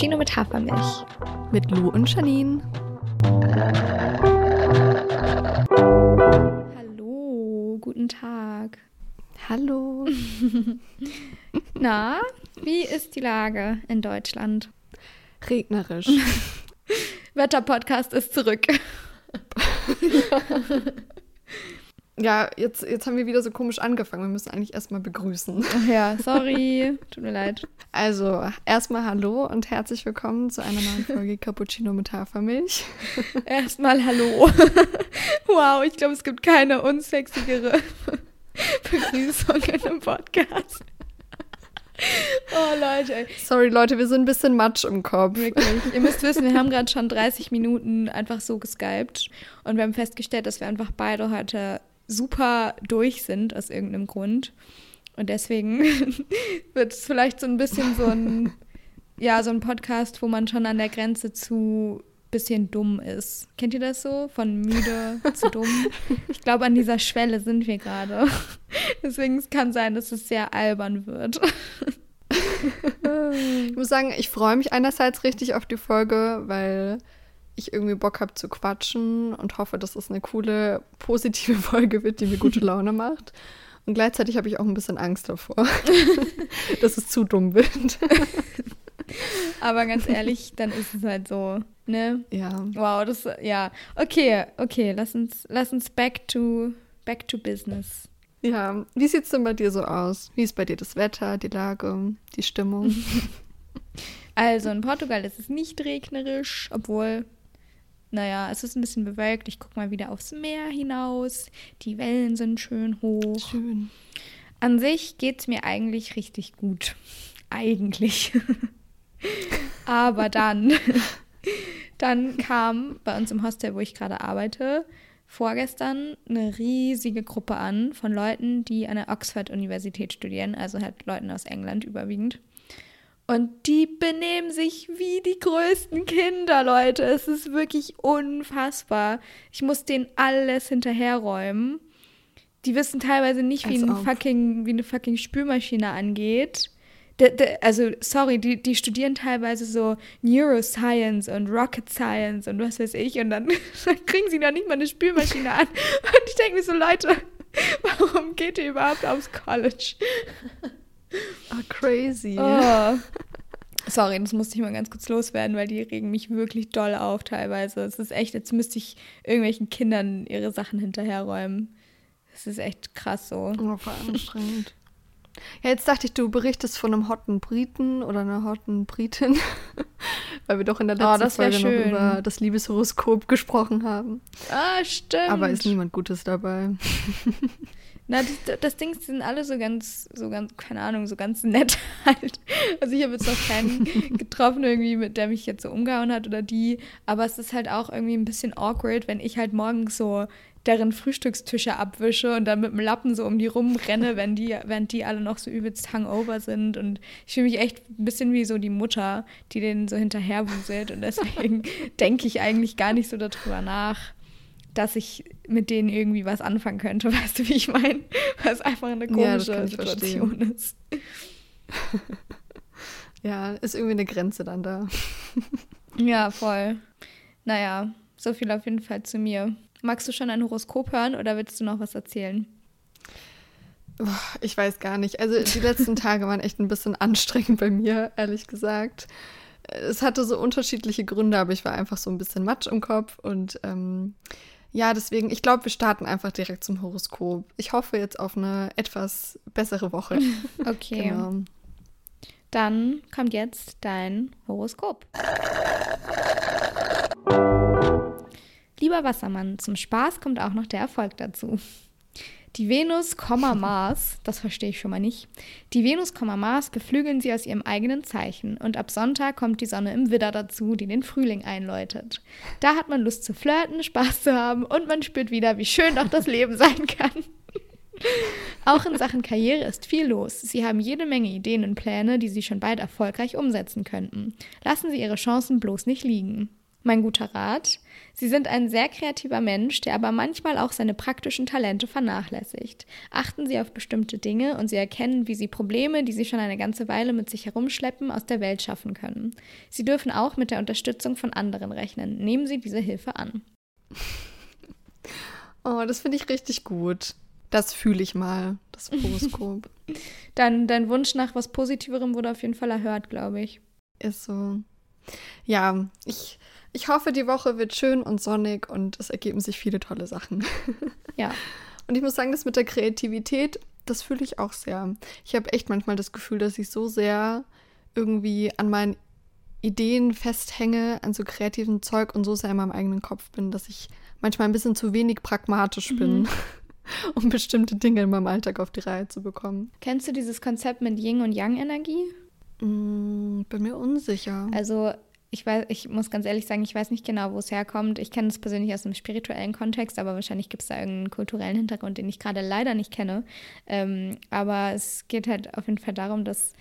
Cappuccino mit Hafermilch. Mit Lou und Janine. Hallo, guten Tag. Hallo. Na, wie ist die Lage in Deutschland? Regnerisch. Wetterpodcast ist zurück. Ja, jetzt, jetzt haben wir wieder so komisch angefangen. Wir müssen eigentlich erstmal begrüßen. Ja, sorry. Tut mir leid. Also, erstmal hallo und herzlich willkommen zu einer neuen Folge Cappuccino mit Hafermilch. Erstmal hallo. Wow, ich glaube, es gibt keine unsexigere Begrüßung in einem Podcast. Oh, Leute. ey. Sorry, Leute, wir sind ein bisschen matsch im Kopf. Wirklich. Ihr müsst wissen, wir haben gerade schon 30 Minuten einfach so geskypt und wir haben festgestellt, dass wir einfach beide heute super durch sind aus irgendeinem Grund. Und deswegen wird es vielleicht so ein bisschen so ein, ja, so ein Podcast, wo man schon an der Grenze zu bisschen dumm ist. Kennt ihr das so? Von müde zu dumm? Ich glaube, an dieser Schwelle sind wir gerade. Deswegen es kann sein, dass es sehr albern wird. Ich muss sagen, ich freue mich einerseits richtig auf die Folge, weil ich irgendwie Bock habe zu quatschen und hoffe, dass es eine coole, positive Folge wird, die mir gute Laune macht. Und gleichzeitig habe ich auch ein bisschen Angst davor, dass es zu dumm wird. Aber ganz ehrlich, dann ist es halt so, ne? Ja. Wow, das ja. Okay, okay, lass uns lass uns back to back to business. Ja, wie sieht es denn bei dir so aus? Wie ist bei dir das Wetter, die Lage, die Stimmung? Also in Portugal ist es nicht regnerisch, obwohl naja, es ist ein bisschen bewölkt. Ich gucke mal wieder aufs Meer hinaus. Die Wellen sind schön hoch. Schön. An sich geht es mir eigentlich richtig gut. Eigentlich. Aber dann, dann kam bei uns im Hostel, wo ich gerade arbeite, vorgestern eine riesige Gruppe an von Leuten, die an der Oxford-Universität studieren, also halt Leuten aus England überwiegend. Und die benehmen sich wie die größten Kinder, Leute. Es ist wirklich unfassbar. Ich muss denen alles hinterherräumen. Die wissen teilweise nicht, wie, ein fucking, wie eine fucking Spülmaschine angeht. De, de, also, sorry, die, die studieren teilweise so Neuroscience und Rocket Science und was weiß ich. Und dann, dann kriegen sie noch nicht mal eine Spülmaschine an. Und ich denke mir so, Leute, warum geht ihr überhaupt aufs College? Ah, crazy. Oh. Sorry, das musste ich mal ganz kurz loswerden, weil die regen mich wirklich doll auf teilweise. Es ist echt, jetzt müsste ich irgendwelchen Kindern ihre Sachen hinterherräumen. Das ist echt krass so. Oh, voll anstrengend. Ja, jetzt dachte ich, du berichtest von einem hotten Briten oder einer hotten Britin, weil wir doch in der Oh, letzten wär Folge noch schön. über das Liebeshoroskop gesprochen haben. Ah, stimmt. Aber ist niemand Gutes dabei. Na, das, das Ding sind alle so ganz, so ganz, keine Ahnung, so ganz nett halt. Also ich habe jetzt noch keinen getroffen irgendwie, mit der mich jetzt so umgehauen hat oder die. Aber es ist halt auch irgendwie ein bisschen awkward, wenn ich halt morgens so deren Frühstückstische abwische und dann mit dem Lappen so um die rumrenne, wenn die, während die alle noch so übelst hungover sind. Und ich fühle mich echt ein bisschen wie so die Mutter, die denen so hinterherwuselt. Und deswegen denke ich eigentlich gar nicht so darüber nach dass ich mit denen irgendwie was anfangen könnte. Weißt du, wie ich meine? Weil es einfach eine Ja, komische ich Situation verstehen. ist. Ja, ist irgendwie eine Grenze dann da. Ja, voll. Naja, so viel auf jeden Fall zu mir. Magst du schon ein Horoskop hören oder willst du noch was erzählen? Ich weiß gar nicht. Also die letzten Tage waren echt ein bisschen anstrengend bei mir, ehrlich gesagt. Es hatte so unterschiedliche Gründe, aber ich war einfach so ein bisschen matsch im Kopf und ähm, ja, deswegen, ich glaube, wir starten einfach direkt zum Horoskop. Ich hoffe jetzt auf eine etwas bessere Woche. Okay. Genau. Dann kommt jetzt dein Horoskop. Lieber Wassermann, zum Spaß kommt auch noch der Erfolg dazu. Die Venus, Mars, das verstehe ich schon mal nicht. Die Venus, Mars beflügeln sie aus ihrem eigenen Zeichen und ab Sonntag kommt die Sonne im Widder dazu, die den Frühling einläutet. Da hat man Lust zu flirten, Spaß zu haben und man spürt wieder, wie schön doch das Leben sein kann. Auch in Sachen Karriere ist viel los. Sie haben jede Menge Ideen und Pläne, die Sie schon bald erfolgreich umsetzen könnten. Lassen Sie Ihre Chancen bloß nicht liegen. Mein guter Rat. Sie sind ein sehr kreativer Mensch, der aber manchmal auch seine praktischen Talente vernachlässigt. Achten Sie auf bestimmte Dinge und Sie erkennen, wie Sie Probleme, die Sie schon eine ganze Weile mit sich herumschleppen, aus der Welt schaffen können. Sie dürfen auch mit der Unterstützung von anderen rechnen. Nehmen Sie diese Hilfe an. Oh, das finde ich richtig gut. Das fühle ich mal, das Horoskop. dein, dein Wunsch nach was Positiverem wurde auf jeden Fall erhört, glaube ich. Ist so. Ja, ich, ich hoffe, die Woche wird schön und sonnig und es ergeben sich viele tolle Sachen. Ja. Und ich muss sagen, das mit der Kreativität, das fühle ich auch sehr. Ich habe echt manchmal das Gefühl, dass ich so sehr irgendwie an meinen Ideen festhänge, an so kreativen Zeug und so sehr in meinem eigenen Kopf bin, dass ich manchmal ein bisschen zu wenig pragmatisch bin. Mhm. um bestimmte Dinge in meinem Alltag auf die Reihe zu bekommen. Kennst du dieses Konzept mit Yin und Yang Energie? Mm, bin mir unsicher. Also ich weiß, ich muss ganz ehrlich sagen, ich weiß nicht genau, wo es herkommt. Ich kenne es persönlich aus einem spirituellen Kontext, aber wahrscheinlich gibt es da irgendeinen kulturellen Hintergrund, den ich gerade leider nicht kenne. Ähm, aber es geht halt auf jeden Fall darum, dass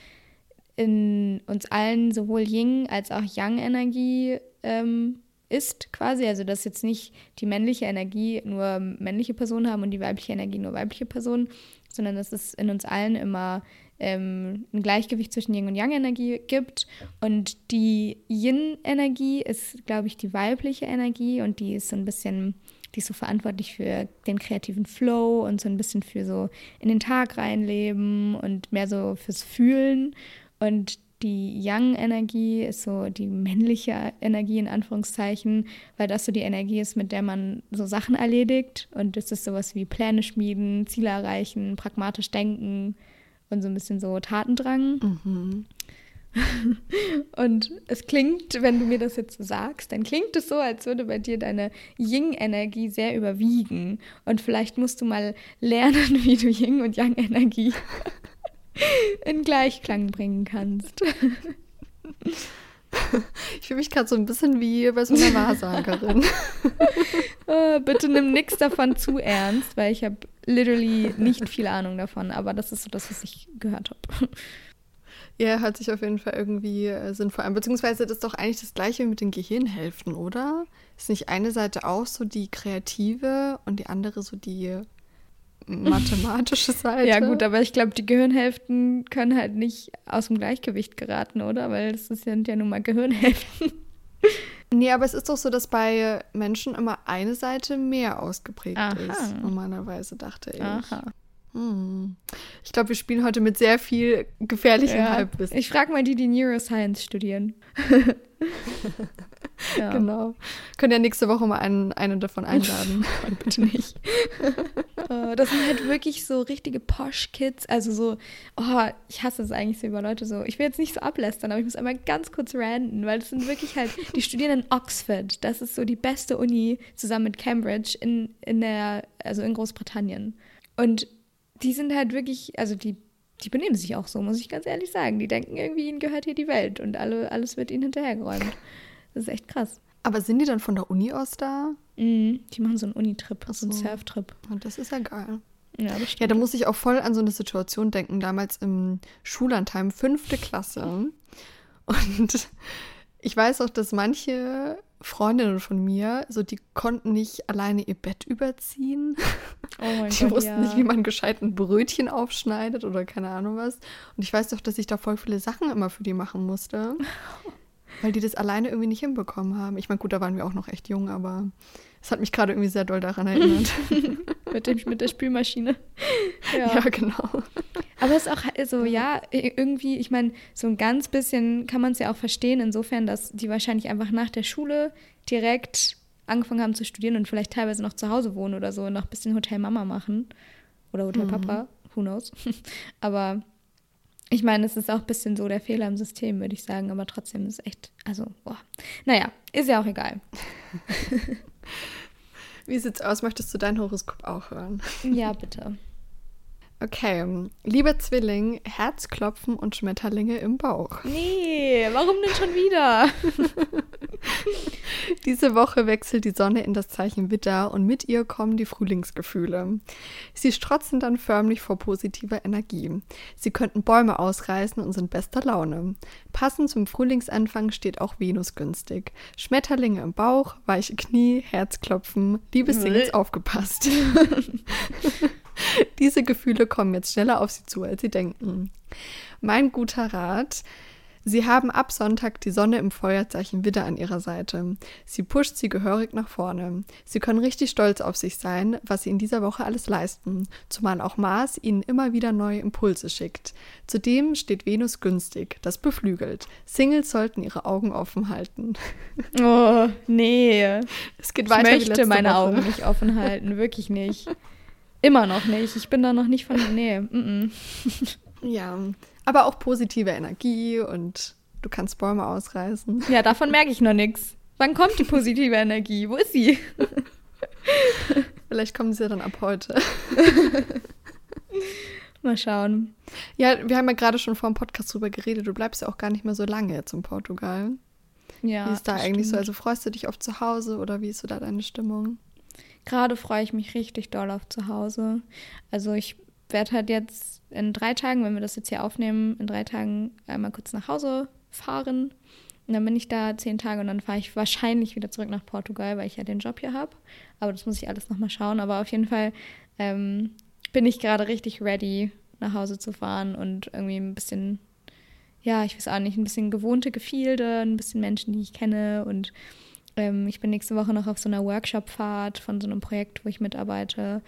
in uns allen sowohl Yin als auch Yang-Energie ähm, ist quasi. Also dass jetzt nicht die männliche Energie nur männliche Personen haben und die weibliche Energie nur weibliche Personen, sondern dass es in uns allen immer ähm, ein Gleichgewicht zwischen Yin und Yang-Energie gibt. Und die Yin-Energie ist, glaube ich, die weibliche Energie und die ist so ein bisschen, die ist so verantwortlich für den kreativen Flow und so ein bisschen für so in den Tag reinleben und mehr so fürs Fühlen. Und die Yang-Energie ist so die männliche Energie in Anführungszeichen, weil das so die Energie ist, mit der man so Sachen erledigt. Und das ist sowas wie Pläne schmieden, Ziele erreichen, pragmatisch denken und so ein bisschen so Tatendrang. Mhm. und es klingt, wenn du mir das jetzt so sagst, dann klingt es so, als würde bei dir deine Ying-Energie sehr überwiegen. Und vielleicht musst du mal lernen, wie du Ying und Yang-Energie in Gleichklang bringen kannst. Ich fühle mich gerade so ein bisschen wie bei so einer Wahrsagerin. oh, bitte nimm nichts davon zu ernst, weil ich habe literally nicht viel Ahnung davon, aber das ist so das, was ich gehört habe. Ja, hört sich auf jeden Fall irgendwie äh, sinnvoll an. Beziehungsweise das ist doch eigentlich das gleiche mit den Gehirnhälften, oder? Ist nicht eine Seite auch so die kreative und die andere so die mathematische Seite. ja, gut, aber ich glaube, die Gehirnhälften können halt nicht aus dem Gleichgewicht geraten, oder? Weil das sind ja nun mal Gehirnhälften. Nee, aber es ist doch so, dass bei Menschen immer eine Seite mehr ausgeprägt Aha. ist. Normalerweise, dachte ich. Aha. Hm. Ich glaube, wir spielen heute mit sehr viel gefährlichem ja. Halbwissen. Ich frage mal die, die Neuroscience studieren. ja. Genau. Können ja nächste Woche mal einen, einen davon einladen. Bitte nicht. Äh, das sind halt wirklich so richtige Posh-Kids. Also so, oh, ich hasse es eigentlich so über Leute so. Ich will jetzt nicht so ablästern, aber ich muss einmal ganz kurz ranten, weil das sind wirklich halt, die studieren in Oxford. Das ist so die beste Uni zusammen mit Cambridge in, in der, also in Großbritannien. Und die sind halt wirklich, also die, die benehmen sich auch so, muss ich ganz ehrlich sagen. Die denken irgendwie, ihnen gehört hier die Welt und alle, alles wird ihnen hinterhergeräumt. Das ist echt krass. Aber sind die dann von der Uni aus da? Mhm, die machen so einen Unitrip, so. so einen Surftrip. Und das ist ja geil. Ja, ja, da muss ich auch voll an so eine Situation denken, damals im Schullandheim, fünfte Klasse. Und ich weiß auch, dass manche Freundinnen von mir, so die konnten nicht alleine ihr Bett überziehen. Oh die Gott, wussten ja. nicht, wie man gescheit ein Brötchen aufschneidet oder keine Ahnung was. Und ich weiß doch, dass ich da voll viele Sachen immer für die machen musste. weil die das alleine irgendwie nicht hinbekommen haben. Ich meine, gut, da waren wir auch noch echt jung, aber es hat mich gerade irgendwie sehr doll daran erinnert. mit, dem, mit der Spülmaschine. Ja. ja, genau. Aber es ist auch so, also, ja, irgendwie, ich meine, so ein ganz bisschen kann man es ja auch verstehen, insofern, dass die wahrscheinlich einfach nach der Schule direkt angefangen haben zu studieren und vielleicht teilweise noch zu Hause wohnen oder so und noch ein bisschen Hotel Mama machen. Oder Hotel mhm. Papa, who knows. Aber ich meine, es ist auch ein bisschen so der Fehler im System, würde ich sagen, aber trotzdem ist es echt, also, boah. Naja, ist ja auch egal. Wie sieht's aus? Möchtest du dein Horoskop auch hören? Ja, bitte. Okay, lieber Zwilling, Herzklopfen und Schmetterlinge im Bauch. Nee, warum denn schon wieder? Diese Woche wechselt die Sonne in das Zeichen Widder und mit ihr kommen die Frühlingsgefühle. Sie strotzen dann förmlich vor positiver Energie. Sie könnten Bäume ausreißen und sind bester Laune. Passend zum Frühlingsanfang steht auch Venus günstig. Schmetterlinge im Bauch, weiche Knie, Herzklopfen, liebe Singles aufgepasst. Diese Gefühle kommen jetzt schneller auf sie zu, als sie denken. Mein guter Rat, Sie haben ab Sonntag die Sonne im Feuerzeichen wieder an ihrer Seite. Sie pusht sie gehörig nach vorne. Sie können richtig stolz auf sich sein, was sie in dieser Woche alles leisten, zumal auch Mars ihnen immer wieder neue Impulse schickt. Zudem steht Venus günstig, das beflügelt. Singles sollten ihre Augen offen halten. Oh, nee. Es geht weiter. Ich möchte meine Woche. Augen nicht offen halten, wirklich nicht. Immer noch nicht. Ich bin da noch nicht von. Nee. Mm -mm. Ja, aber auch positive Energie und du kannst Bäume ausreißen. Ja, davon merke ich noch nichts. Wann kommt die positive Energie? Wo ist sie? Vielleicht kommen sie ja dann ab heute. Mal schauen. Ja, wir haben ja gerade schon vor dem Podcast drüber geredet. Du bleibst ja auch gar nicht mehr so lange jetzt in Portugal. Ja. Wie ist da eigentlich stimmt. so? Also freust du dich auf zu Hause oder wie ist so da deine Stimmung? Gerade freue ich mich richtig doll auf zu Hause. Also ich werde halt jetzt in drei Tagen, wenn wir das jetzt hier aufnehmen, in drei Tagen einmal kurz nach Hause fahren. Und dann bin ich da zehn Tage und dann fahre ich wahrscheinlich wieder zurück nach Portugal, weil ich ja den Job hier habe. Aber das muss ich alles nochmal schauen. Aber auf jeden Fall ähm, bin ich gerade richtig ready, nach Hause zu fahren und irgendwie ein bisschen, ja, ich weiß auch nicht, ein bisschen gewohnte Gefilde, ein bisschen Menschen, die ich kenne. Und ähm, ich bin nächste Woche noch auf so einer Workshop-Fahrt von so einem Projekt, wo ich mitarbeite.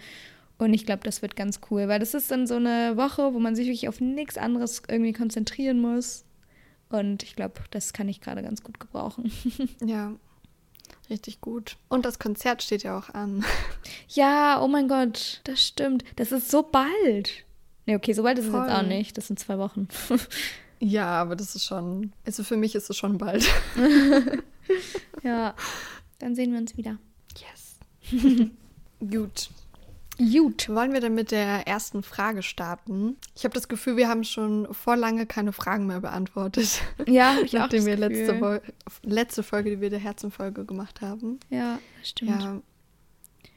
Und ich glaube, das wird ganz cool, weil das ist dann so eine Woche, wo man sich wirklich auf nichts anderes irgendwie konzentrieren muss. Und ich glaube, das kann ich gerade ganz gut gebrauchen. Ja, richtig gut. Und das Konzert steht ja auch an. Ja, oh mein Gott, das stimmt. Das ist so bald. Nee, okay, so bald ist Voll. es jetzt auch nicht. Das sind zwei Wochen. Ja, aber das ist schon, also für mich ist es schon bald. ja, dann sehen wir uns wieder. Yes. Gut. Gut. Wollen wir dann mit der ersten Frage starten? Ich habe das Gefühl, wir haben schon vor lange keine Fragen mehr beantwortet. Ja, ich Nachdem auch wir letzte, letzte Folge, die wir der Herzenfolge gemacht haben. Ja, stimmt. Ja.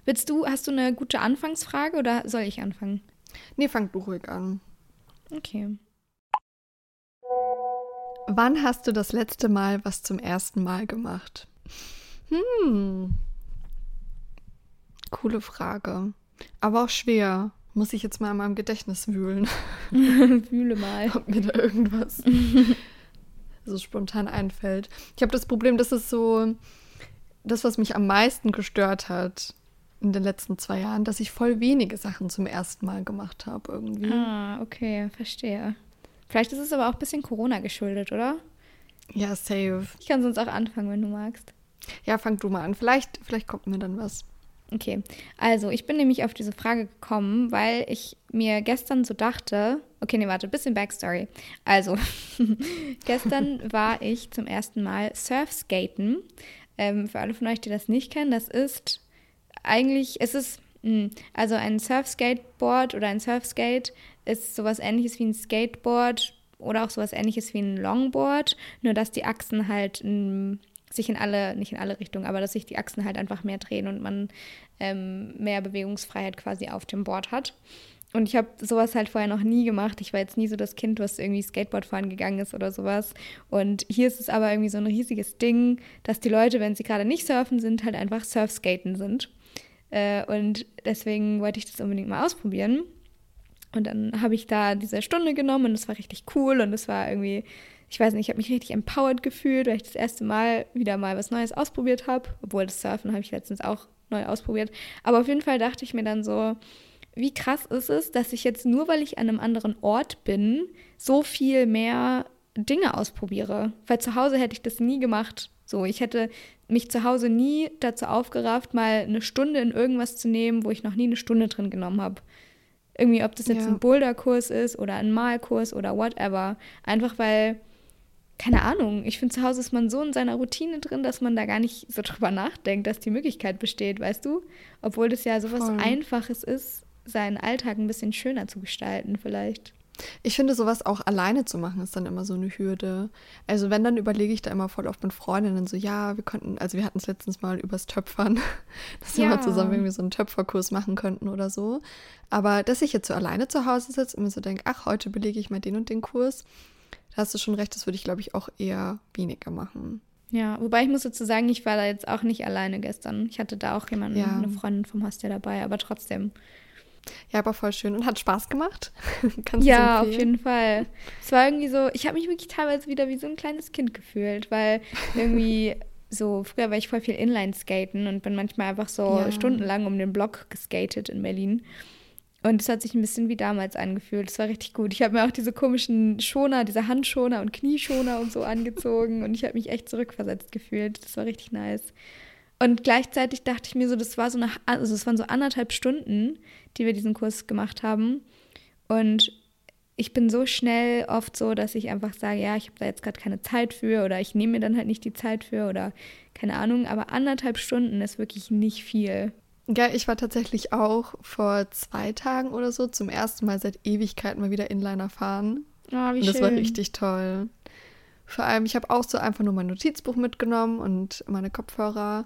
Willst du, hast du eine gute Anfangsfrage oder soll ich anfangen? Nee, fang du ruhig an. Okay. Wann hast du das letzte Mal was zum ersten Mal gemacht? Hm. Coole Frage. Aber auch schwer. Muss ich jetzt mal in meinem Gedächtnis wühlen. Wühle mal. Ob mir da irgendwas so spontan einfällt. Ich habe das Problem, dass es so das, was mich am meisten gestört hat in den letzten zwei Jahren, dass ich voll wenige Sachen zum ersten Mal gemacht habe irgendwie. Ah, okay, verstehe. Vielleicht ist es aber auch ein bisschen Corona geschuldet, oder? Ja, safe. Ich kann sonst auch anfangen, wenn du magst. Ja, fang du mal an. Vielleicht, vielleicht kommt mir dann was. Okay, also ich bin nämlich auf diese Frage gekommen, weil ich mir gestern so dachte, okay, nee, warte, bisschen Backstory. Also, gestern war ich zum ersten Mal Surfskaten. Ähm, für alle von euch, die das nicht kennen, das ist eigentlich, es ist, mh, hm, also ein Surfskateboard oder ein Surfskate ist sowas ähnliches wie ein Skateboard oder auch sowas ähnliches wie ein Longboard, nur dass die Achsen halt mh, sich in alle, nicht in alle Richtungen, aber dass sich die Achsen halt einfach mehr drehen und man ähm, mehr Bewegungsfreiheit quasi auf dem Board hat. Und ich habe sowas halt vorher noch nie gemacht. Ich war jetzt nie so das Kind, was irgendwie Skateboard fahren gegangen ist oder sowas. Und hier ist es aber irgendwie so ein riesiges Ding, dass die Leute, wenn sie gerade nicht surfen sind, halt einfach Surfskaten sind. Äh, und deswegen wollte ich das unbedingt mal ausprobieren. Und dann habe ich da diese Stunde genommen und es war richtig cool und es war irgendwie ich weiß nicht, ich habe mich richtig empowered gefühlt, weil ich das erste Mal wieder mal was Neues ausprobiert habe. Obwohl das Surfen habe ich letztens auch neu ausprobiert. Aber auf jeden Fall dachte ich mir dann so, wie krass ist es, dass ich jetzt nur, weil ich an einem anderen Ort bin, so viel mehr Dinge ausprobiere. Weil zu Hause hätte ich das nie gemacht. So, ich hätte mich zu Hause nie dazu aufgerafft, mal eine Stunde in irgendwas zu nehmen, wo ich noch nie eine Stunde drin genommen habe. Irgendwie, ob das jetzt ja. ein Boulderkurs ist oder ein Malkurs oder whatever. Einfach weil keine Ahnung, ich finde, zu Hause ist man so in seiner Routine drin, dass man da gar nicht so drüber nachdenkt, dass die Möglichkeit besteht, weißt du? Obwohl das ja sowas Voll. Einfaches ist, seinen Alltag ein bisschen schöner zu gestalten, vielleicht. Ich finde, sowas auch alleine zu machen, ist dann immer so eine Hürde. Also wenn, dann überlege ich da immer voll oft mit Freundinnen so, ja, wir könnten, also wir hatten es letztens mal übers Töpfern, dass ja. wir mal zusammen irgendwie so einen Töpferkurs machen könnten oder so. Aber dass ich jetzt so alleine zu Hause sitze und mir so denke, ach, heute belege ich mal den und den Kurs, da hast du schon recht, das würde ich, glaube ich, auch eher weniger machen. Ja, wobei ich muss dazu sagen, ich war da jetzt auch nicht alleine gestern. Ich hatte da auch jemanden, ja. eine Freundin vom Hostel dabei, aber trotzdem ja, aber voll schön und hat Spaß gemacht. Kannst ja, auf jeden Fall. Es war irgendwie so, ich habe mich wirklich teilweise wieder wie so ein kleines Kind gefühlt, weil irgendwie so, früher war ich voll viel Inline-Skaten und bin manchmal einfach so ja. stundenlang um den Block geskatet in Berlin. Und es hat sich ein bisschen wie damals angefühlt. Es war richtig gut. Ich habe mir auch diese komischen Schoner, diese Handschoner und Knieschoner und so angezogen und ich habe mich echt zurückversetzt gefühlt. Das war richtig nice. Und gleichzeitig dachte ich mir so, das war so eine, also es waren so anderthalb Stunden, die wir diesen Kurs gemacht haben. Und ich bin so schnell oft so, dass ich einfach sage, ja, ich habe da jetzt gerade keine Zeit für oder ich nehme mir dann halt nicht die Zeit für oder keine Ahnung. Aber anderthalb Stunden ist wirklich nicht viel. Ja, ich war tatsächlich auch vor zwei Tagen oder so zum ersten Mal seit Ewigkeiten mal wieder Inliner fahren. Oh, wie Und das schön. war richtig toll. Vor allem, ich habe auch so einfach nur mein Notizbuch mitgenommen und meine Kopfhörer.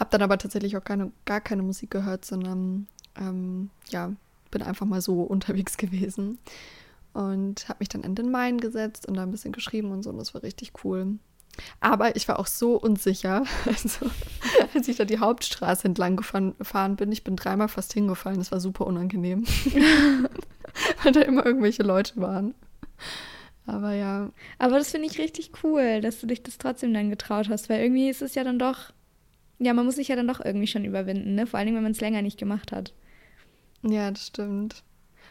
Habe dann aber tatsächlich auch keine, gar keine Musik gehört, sondern ähm, ja, bin einfach mal so unterwegs gewesen und habe mich dann in den Main gesetzt und da ein bisschen geschrieben und so und das war richtig cool. Aber ich war auch so unsicher, also, als ich da die Hauptstraße entlang gefahren, gefahren bin. Ich bin dreimal fast hingefallen. Das war super unangenehm, weil da immer irgendwelche Leute waren. Aber ja. Aber das finde ich richtig cool, dass du dich das trotzdem dann getraut hast, weil irgendwie ist es ja dann doch, ja, man muss sich ja dann doch irgendwie schon überwinden, ne? Vor allem, wenn man es länger nicht gemacht hat. Ja, das stimmt.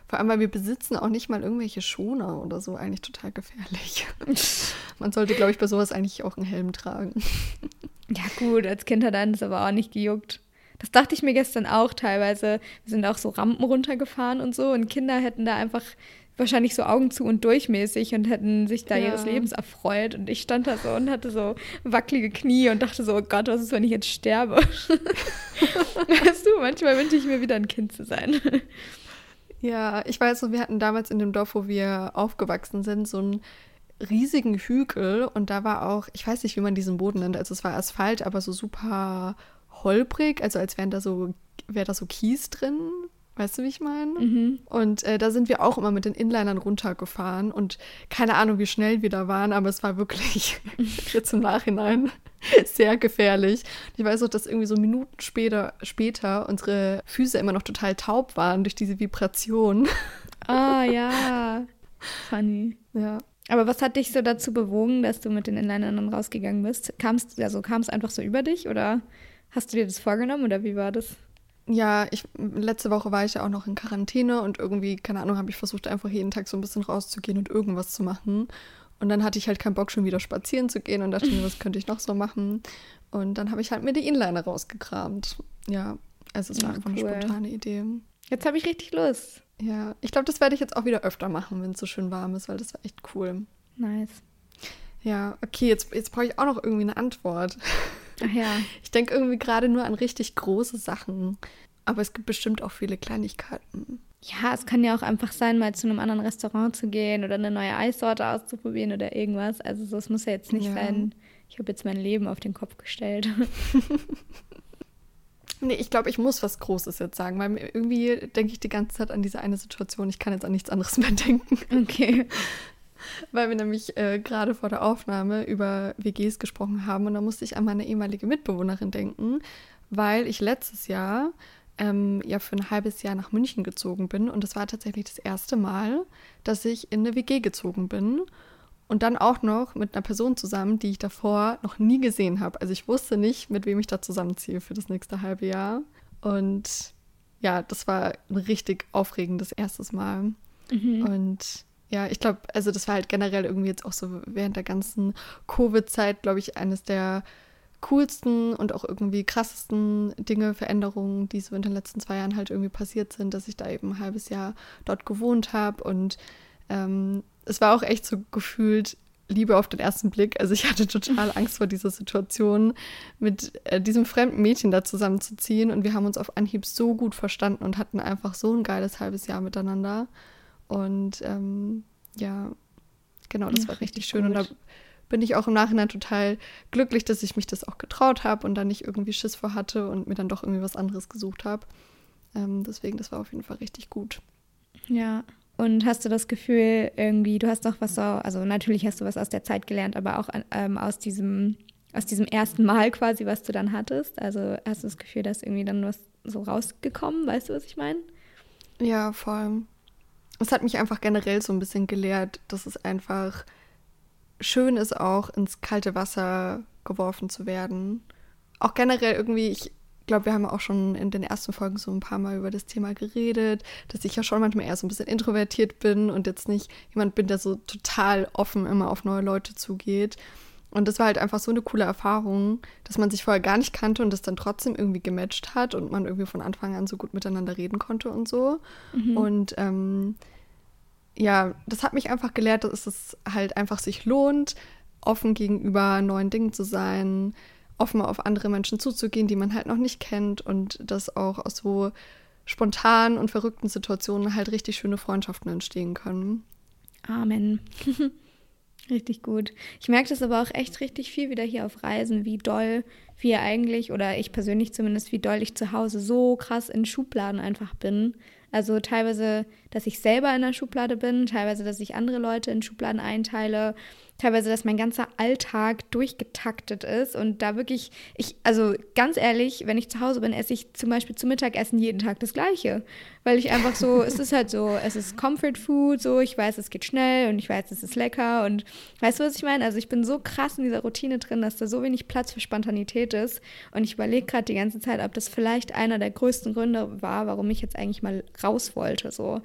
Vor allem, weil wir besitzen auch nicht mal irgendwelche Schoner oder so, eigentlich total gefährlich. Man sollte, glaube ich, bei sowas eigentlich auch einen Helm tragen. Ja, gut, als Kind hat einen das aber auch nicht gejuckt. Das dachte ich mir gestern auch teilweise. Wir sind auch so Rampen runtergefahren und so und Kinder hätten da einfach wahrscheinlich so Augen zu und durchmäßig und hätten sich da ja. ihres Lebens erfreut. Und ich stand da so und hatte so wackelige Knie und dachte so, oh Gott, was ist, wenn ich jetzt sterbe? weißt du, manchmal wünsche ich mir wieder ein Kind zu sein. Ja, ich weiß so, wir hatten damals in dem Dorf, wo wir aufgewachsen sind, so einen riesigen Hügel und da war auch, ich weiß nicht, wie man diesen Boden nennt, also es war Asphalt, aber so super holprig, also als wären da so, wäre da so Kies drin, Weißt du, wie ich meine? Mhm. Und äh, da sind wir auch immer mit den Inlinern runtergefahren und keine Ahnung, wie schnell wir da waren, aber es war wirklich jetzt im Nachhinein sehr gefährlich. Ich weiß auch, dass irgendwie so Minuten später, später unsere Füße immer noch total taub waren durch diese Vibration. Ah, ja. Funny. Ja. Aber was hat dich so dazu bewogen, dass du mit den Inlinern dann rausgegangen bist? Kamst, also kam es einfach so über dich oder hast du dir das vorgenommen oder wie war das? Ja, ich, letzte Woche war ich ja auch noch in Quarantäne und irgendwie, keine Ahnung, habe ich versucht, einfach jeden Tag so ein bisschen rauszugehen und irgendwas zu machen. Und dann hatte ich halt keinen Bock, schon wieder spazieren zu gehen und dachte mir, was könnte ich noch so machen? Und dann habe ich halt mir die Inliner rausgekramt. Ja, also es war ja, einfach cool. eine spontane Idee. Jetzt habe ich richtig Lust. Ja, ich glaube, das werde ich jetzt auch wieder öfter machen, wenn es so schön warm ist, weil das war echt cool. Nice. Ja, okay, jetzt, jetzt brauche ich auch noch irgendwie eine Antwort. Ach ja. Ich denke irgendwie gerade nur an richtig große Sachen. Aber es gibt bestimmt auch viele Kleinigkeiten. Ja, es kann ja auch einfach sein, mal zu einem anderen Restaurant zu gehen oder eine neue Eissorte auszuprobieren oder irgendwas. Also so, es muss ja jetzt nicht ja. sein, ich habe jetzt mein Leben auf den Kopf gestellt. nee, ich glaube, ich muss was Großes jetzt sagen, weil irgendwie denke ich die ganze Zeit an diese eine Situation. Ich kann jetzt an nichts anderes mehr denken. Okay. weil wir nämlich äh, gerade vor der Aufnahme über WGs gesprochen haben und da musste ich an meine ehemalige Mitbewohnerin denken, weil ich letztes Jahr ähm, ja für ein halbes Jahr nach München gezogen bin und das war tatsächlich das erste Mal, dass ich in eine WG gezogen bin und dann auch noch mit einer Person zusammen, die ich davor noch nie gesehen habe. Also ich wusste nicht, mit wem ich da zusammenziehe für das nächste halbe Jahr und ja, das war ein richtig aufregendes erstes Mal. Mhm. Und ja, ich glaube, also das war halt generell irgendwie jetzt auch so während der ganzen Covid-Zeit, glaube ich, eines der coolsten und auch irgendwie krassesten Dinge, Veränderungen, die so in den letzten zwei Jahren halt irgendwie passiert sind, dass ich da eben ein halbes Jahr dort gewohnt habe. Und ähm, es war auch echt so gefühlt Liebe auf den ersten Blick. Also ich hatte total Angst vor dieser Situation, mit äh, diesem fremden Mädchen da zusammenzuziehen. Und wir haben uns auf Anhieb so gut verstanden und hatten einfach so ein geiles halbes Jahr miteinander. Und ähm, ja, genau, das ja, war richtig schön. Gut. Und da bin ich auch im Nachhinein total glücklich, dass ich mich das auch getraut habe und da nicht irgendwie Schiss vor hatte und mir dann doch irgendwie was anderes gesucht habe. Ähm, deswegen, das war auf jeden Fall richtig gut. Ja, und hast du das Gefühl, irgendwie, du hast doch was so, also natürlich hast du was aus der Zeit gelernt, aber auch ähm, aus diesem, aus diesem ersten Mal quasi, was du dann hattest. Also hast du das Gefühl, dass irgendwie dann was so rausgekommen, weißt du, was ich meine? Ja, vor allem. Es hat mich einfach generell so ein bisschen gelehrt, dass es einfach schön ist, auch ins kalte Wasser geworfen zu werden. Auch generell irgendwie, ich glaube, wir haben auch schon in den ersten Folgen so ein paar Mal über das Thema geredet, dass ich ja schon manchmal eher so ein bisschen introvertiert bin und jetzt nicht jemand bin, der so total offen immer auf neue Leute zugeht. Und das war halt einfach so eine coole Erfahrung, dass man sich vorher gar nicht kannte und das dann trotzdem irgendwie gematcht hat und man irgendwie von Anfang an so gut miteinander reden konnte und so. Mhm. Und ähm, ja, das hat mich einfach gelehrt, dass es halt einfach sich lohnt, offen gegenüber neuen Dingen zu sein, offen auf andere Menschen zuzugehen, die man halt noch nicht kennt und dass auch aus so spontanen und verrückten Situationen halt richtig schöne Freundschaften entstehen können. Amen. richtig gut. Ich merke das aber auch echt richtig viel wieder hier auf Reisen, wie doll wir eigentlich, oder ich persönlich zumindest, wie doll ich zu Hause so krass in Schubladen einfach bin. Also teilweise, dass ich selber in der Schublade bin, teilweise, dass ich andere Leute in Schubladen einteile, teilweise, dass mein ganzer Alltag durchgetaktet ist und da wirklich, ich, also ganz ehrlich, wenn ich zu Hause bin, esse ich zum Beispiel zum Mittagessen jeden Tag das Gleiche, weil ich einfach so, es ist halt so, es ist Comfort Food, so, ich weiß, es geht schnell und ich weiß, es ist lecker und weißt du, was ich meine? Also ich bin so krass in dieser Routine drin, dass da so wenig Platz für Spontanität ist und ich überlege gerade die ganze Zeit, ob das vielleicht einer der größten Gründe war, warum ich jetzt eigentlich mal raus wollte, so.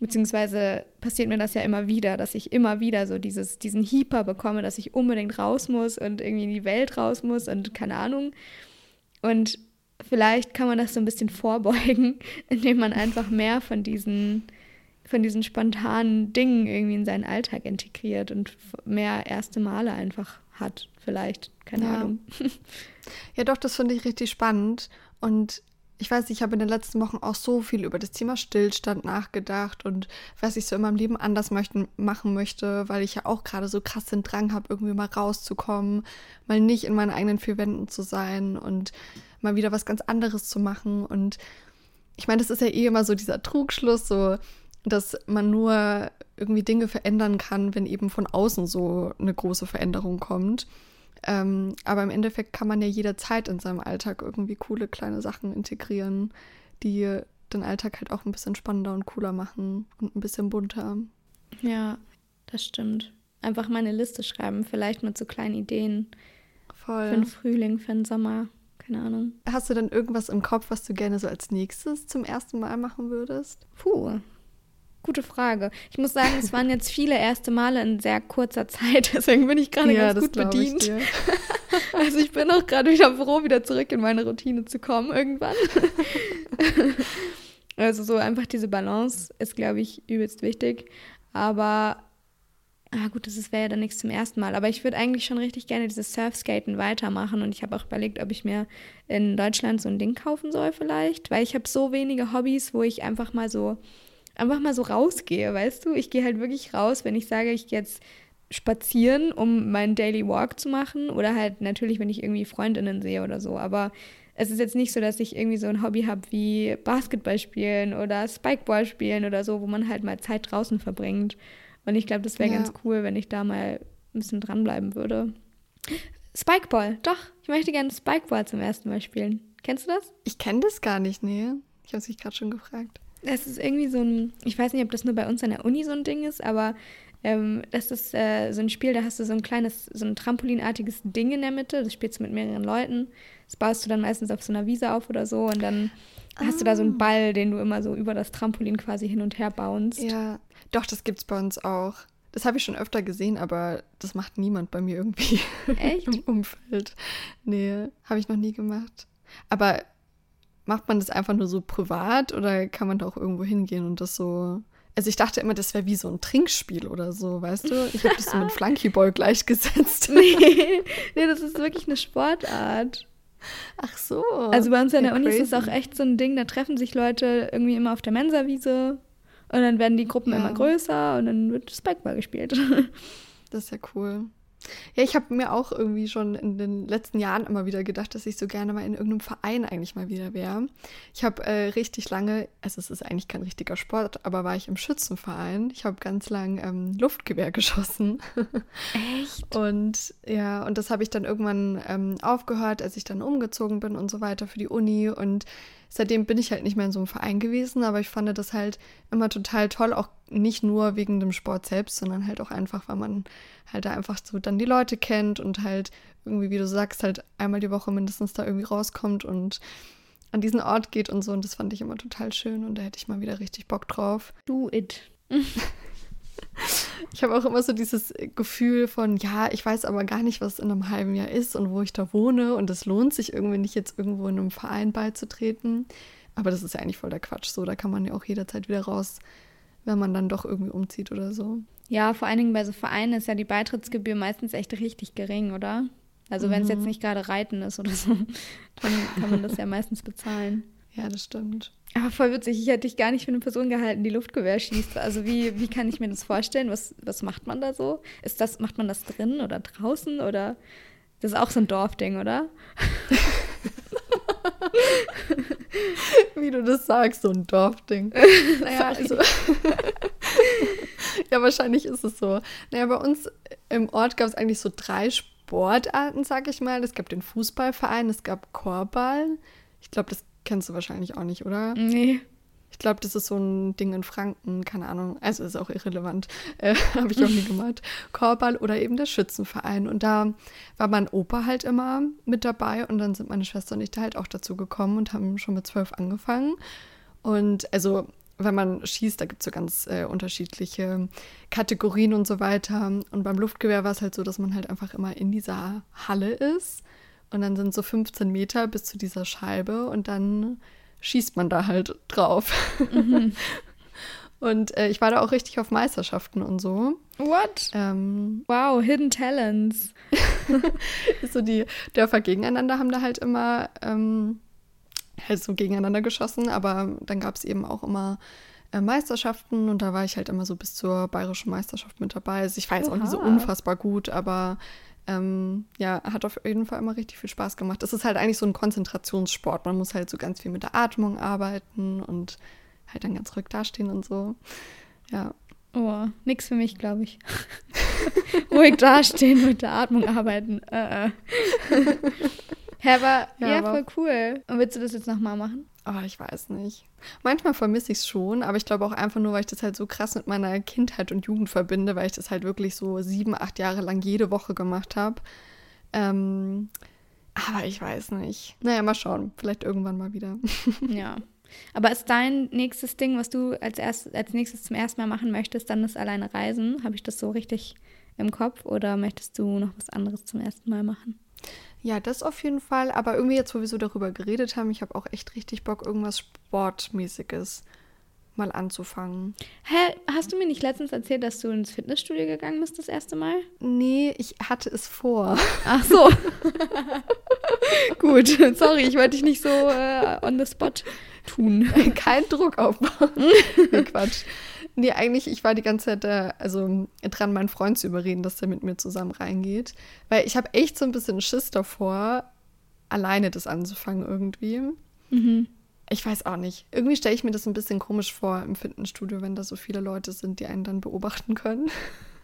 Beziehungsweise passiert mir das ja immer wieder, dass ich immer wieder so dieses, diesen Hieper bekomme, dass ich unbedingt raus muss und irgendwie in die Welt raus muss und keine Ahnung. Und vielleicht kann man das so ein bisschen vorbeugen, indem man einfach mehr von diesen, von diesen spontanen Dingen irgendwie in seinen Alltag integriert und mehr erste Male einfach hat, vielleicht. Keine ja. Ahnung. Ja, doch, das finde ich richtig spannend. Und ich weiß, ich habe in den letzten Wochen auch so viel über das Thema Stillstand nachgedacht und was ich so in meinem Leben anders möchten, machen möchte, weil ich ja auch gerade so krass den Drang habe, irgendwie mal rauszukommen, mal nicht in meinen eigenen vier Wänden zu sein und mal wieder was ganz anderes zu machen. Und ich meine, das ist ja eh immer so dieser Trugschluss, so dass man nur irgendwie Dinge verändern kann, wenn eben von außen so eine große Veränderung kommt. Ähm, aber im Endeffekt kann man ja jederzeit in seinem Alltag irgendwie coole kleine Sachen integrieren, die den Alltag halt auch ein bisschen spannender und cooler machen und ein bisschen bunter. Ja, das stimmt. Einfach mal eine Liste schreiben, vielleicht mit so kleinen Ideen. Voll. Für den Frühling, für den Sommer, keine Ahnung. Hast du denn irgendwas im Kopf, was du gerne so als nächstes zum ersten Mal machen würdest? Puh, Gute Frage. Ich muss sagen, es waren jetzt viele erste Male in sehr kurzer Zeit, deswegen bin ich gerade ja, ganz gut bedient. Ich also ich bin auch gerade wieder froh, wieder zurück in meine Routine zu kommen irgendwann. also so einfach diese Balance ist, glaube ich, übelst wichtig. Aber Ah, gut, das wäre ja dann nichts zum ersten Mal. Aber ich würde eigentlich schon richtig gerne dieses Surfskaten weitermachen. Und ich habe auch überlegt, ob ich mir in Deutschland so ein Ding kaufen soll, vielleicht. Weil ich habe so wenige Hobbys, wo ich einfach mal so einfach mal so rausgehe, weißt du? Ich gehe halt wirklich raus, wenn ich sage, ich gehe jetzt spazieren, um meinen Daily Walk zu machen oder halt natürlich, wenn ich irgendwie Freundinnen sehe oder so, aber es ist jetzt nicht so, dass ich irgendwie so ein Hobby habe wie Basketball spielen oder Spikeball spielen oder so, wo man halt mal Zeit draußen verbringt. Und ich glaube, das wäre ja. ganz cool, wenn ich da mal ein bisschen dranbleiben würde. Spikeball, doch. Ich möchte gerne Spikeball zum ersten Mal spielen. Kennst du das? Ich kenne das gar nicht, nee. Ich habe mich gerade schon gefragt. Das ist irgendwie so ein, ich weiß nicht, ob das nur bei uns an der Uni so ein Ding ist, aber ähm, das ist äh, so ein Spiel, da hast du so ein kleines, so ein trampolinartiges Ding in der Mitte, das spielst du mit mehreren Leuten. Das baust du dann meistens auf so einer Wiese auf oder so und dann ah. hast du da so einen ah. Ball, den du immer so über das Trampolin quasi hin und her bounst. Ja, doch, das gibt's bei uns auch. Das habe ich schon öfter gesehen, aber das macht niemand bei mir irgendwie Echt? im Umfeld. Nee, habe ich noch nie gemacht. Aber macht man das einfach nur so privat oder kann man da auch irgendwo hingehen und das so also ich dachte immer, das wäre wie so ein Trinkspiel oder so, weißt du? Ich habe das so mit Flunkyball gleichgesetzt. nee, nee, das ist wirklich eine Sportart. Ach so. Also bei uns an der ja, Uni ist es auch echt so ein Ding, da treffen sich Leute irgendwie immer auf der Mensawiese und dann werden die Gruppen ja. immer größer und dann wird Spikeball gespielt. Das ist ja cool. Ja, ich habe mir auch irgendwie schon in den letzten Jahren immer wieder gedacht, dass ich so gerne mal in irgendeinem Verein eigentlich mal wieder wäre. Ich habe äh, richtig lange, also es ist eigentlich kein richtiger Sport, aber war ich im Schützenverein. Ich habe ganz lang ähm, Luftgewehr geschossen. Echt? Und ja, und das habe ich dann irgendwann ähm, aufgehört, als ich dann umgezogen bin und so weiter für die Uni. Und seitdem bin ich halt nicht mehr in so einem Verein gewesen, aber ich fand das halt immer total toll, auch nicht nur wegen dem Sport selbst, sondern halt auch einfach, weil man halt da einfach so dann die Leute kennt und halt irgendwie, wie du sagst, halt einmal die Woche mindestens da irgendwie rauskommt und an diesen Ort geht und so. Und das fand ich immer total schön und da hätte ich mal wieder richtig Bock drauf. Do it. ich habe auch immer so dieses Gefühl von, ja, ich weiß aber gar nicht, was in einem halben Jahr ist und wo ich da wohne. Und es lohnt sich irgendwie nicht, jetzt irgendwo in einem Verein beizutreten. Aber das ist ja eigentlich voll der Quatsch. So, da kann man ja auch jederzeit wieder raus, wenn man dann doch irgendwie umzieht oder so. Ja, vor allen Dingen bei so Vereinen ist ja die Beitrittsgebühr meistens echt richtig gering, oder? Also wenn es jetzt mhm. nicht gerade Reiten ist oder so, dann kann man das ja meistens bezahlen. Ja, das stimmt. Aber voll witzig, ich hätte dich gar nicht für eine Person gehalten, die Luftgewehr schießt. Also wie, wie kann ich mir das vorstellen? Was, was macht man da so? Ist das, macht man das drin oder draußen? Oder das ist auch so ein Dorfding, oder? wie du das sagst, so ein Dorfding. naja, also. ja, wahrscheinlich ist es so. Naja, bei uns im Ort gab es eigentlich so drei Sportarten, sag ich mal. Es gab den Fußballverein, es gab Chorball. Ich glaube, das kennst du wahrscheinlich auch nicht, oder? Nee. Ich glaube, das ist so ein Ding in Franken, keine Ahnung. Also ist auch irrelevant. Äh, Habe ich auch nie gemacht. Chorball oder eben der Schützenverein. Und da war mein Opa halt immer mit dabei. Und dann sind meine Schwester und ich da halt auch dazu gekommen und haben schon mit zwölf angefangen. Und also wenn man schießt, da gibt es so ganz äh, unterschiedliche Kategorien und so weiter. Und beim Luftgewehr war es halt so, dass man halt einfach immer in dieser Halle ist. Und dann sind so 15 Meter bis zu dieser Scheibe und dann schießt man da halt drauf. Mhm. und äh, ich war da auch richtig auf Meisterschaften und so. What? Ähm, wow, Hidden Talents. so die Dörfer gegeneinander haben da halt immer ähm, halt so gegeneinander geschossen, aber dann gab es eben auch immer äh, Meisterschaften und da war ich halt immer so bis zur bayerischen Meisterschaft mit dabei. Also ich war jetzt Oha. auch nicht so unfassbar gut, aber ähm, ja, hat auf jeden Fall immer richtig viel Spaß gemacht. Es ist halt eigentlich so ein Konzentrationssport. Man muss halt so ganz viel mit der Atmung arbeiten und halt dann ganz ruhig dastehen und so. Ja. Oh, nix für mich, glaube ich. ruhig dastehen, mit der Atmung arbeiten. Äh, äh. Aber ja, ja aber voll cool. Und willst du das jetzt nochmal machen? Oh, ich weiß nicht. Manchmal vermisse ich es schon, aber ich glaube auch einfach nur, weil ich das halt so krass mit meiner Kindheit und Jugend verbinde, weil ich das halt wirklich so sieben, acht Jahre lang jede Woche gemacht habe. Ähm, aber ich weiß nicht. Naja, mal schauen. Vielleicht irgendwann mal wieder. ja. Aber ist dein nächstes Ding, was du als, erst, als nächstes zum ersten Mal machen möchtest, dann das alleine Reisen? Habe ich das so richtig im Kopf oder möchtest du noch was anderes zum ersten Mal machen? Ja, das auf jeden Fall. Aber irgendwie jetzt, wo wir so darüber geredet haben, ich habe auch echt richtig Bock, irgendwas Sportmäßiges mal anzufangen. Hä, hast du mir nicht letztens erzählt, dass du ins Fitnessstudio gegangen bist das erste Mal? Nee, ich hatte es vor. Ach so. Gut, sorry, ich wollte dich nicht so äh, on the spot tun. Kein Druck aufbauen. Quatsch. Nee, eigentlich, ich war die ganze Zeit da, also dran, meinen Freund zu überreden, dass er mit mir zusammen reingeht. Weil ich habe echt so ein bisschen Schiss davor, alleine das anzufangen irgendwie. Mhm. Ich weiß auch nicht. Irgendwie stelle ich mir das ein bisschen komisch vor im Fitnessstudio, wenn da so viele Leute sind, die einen dann beobachten können.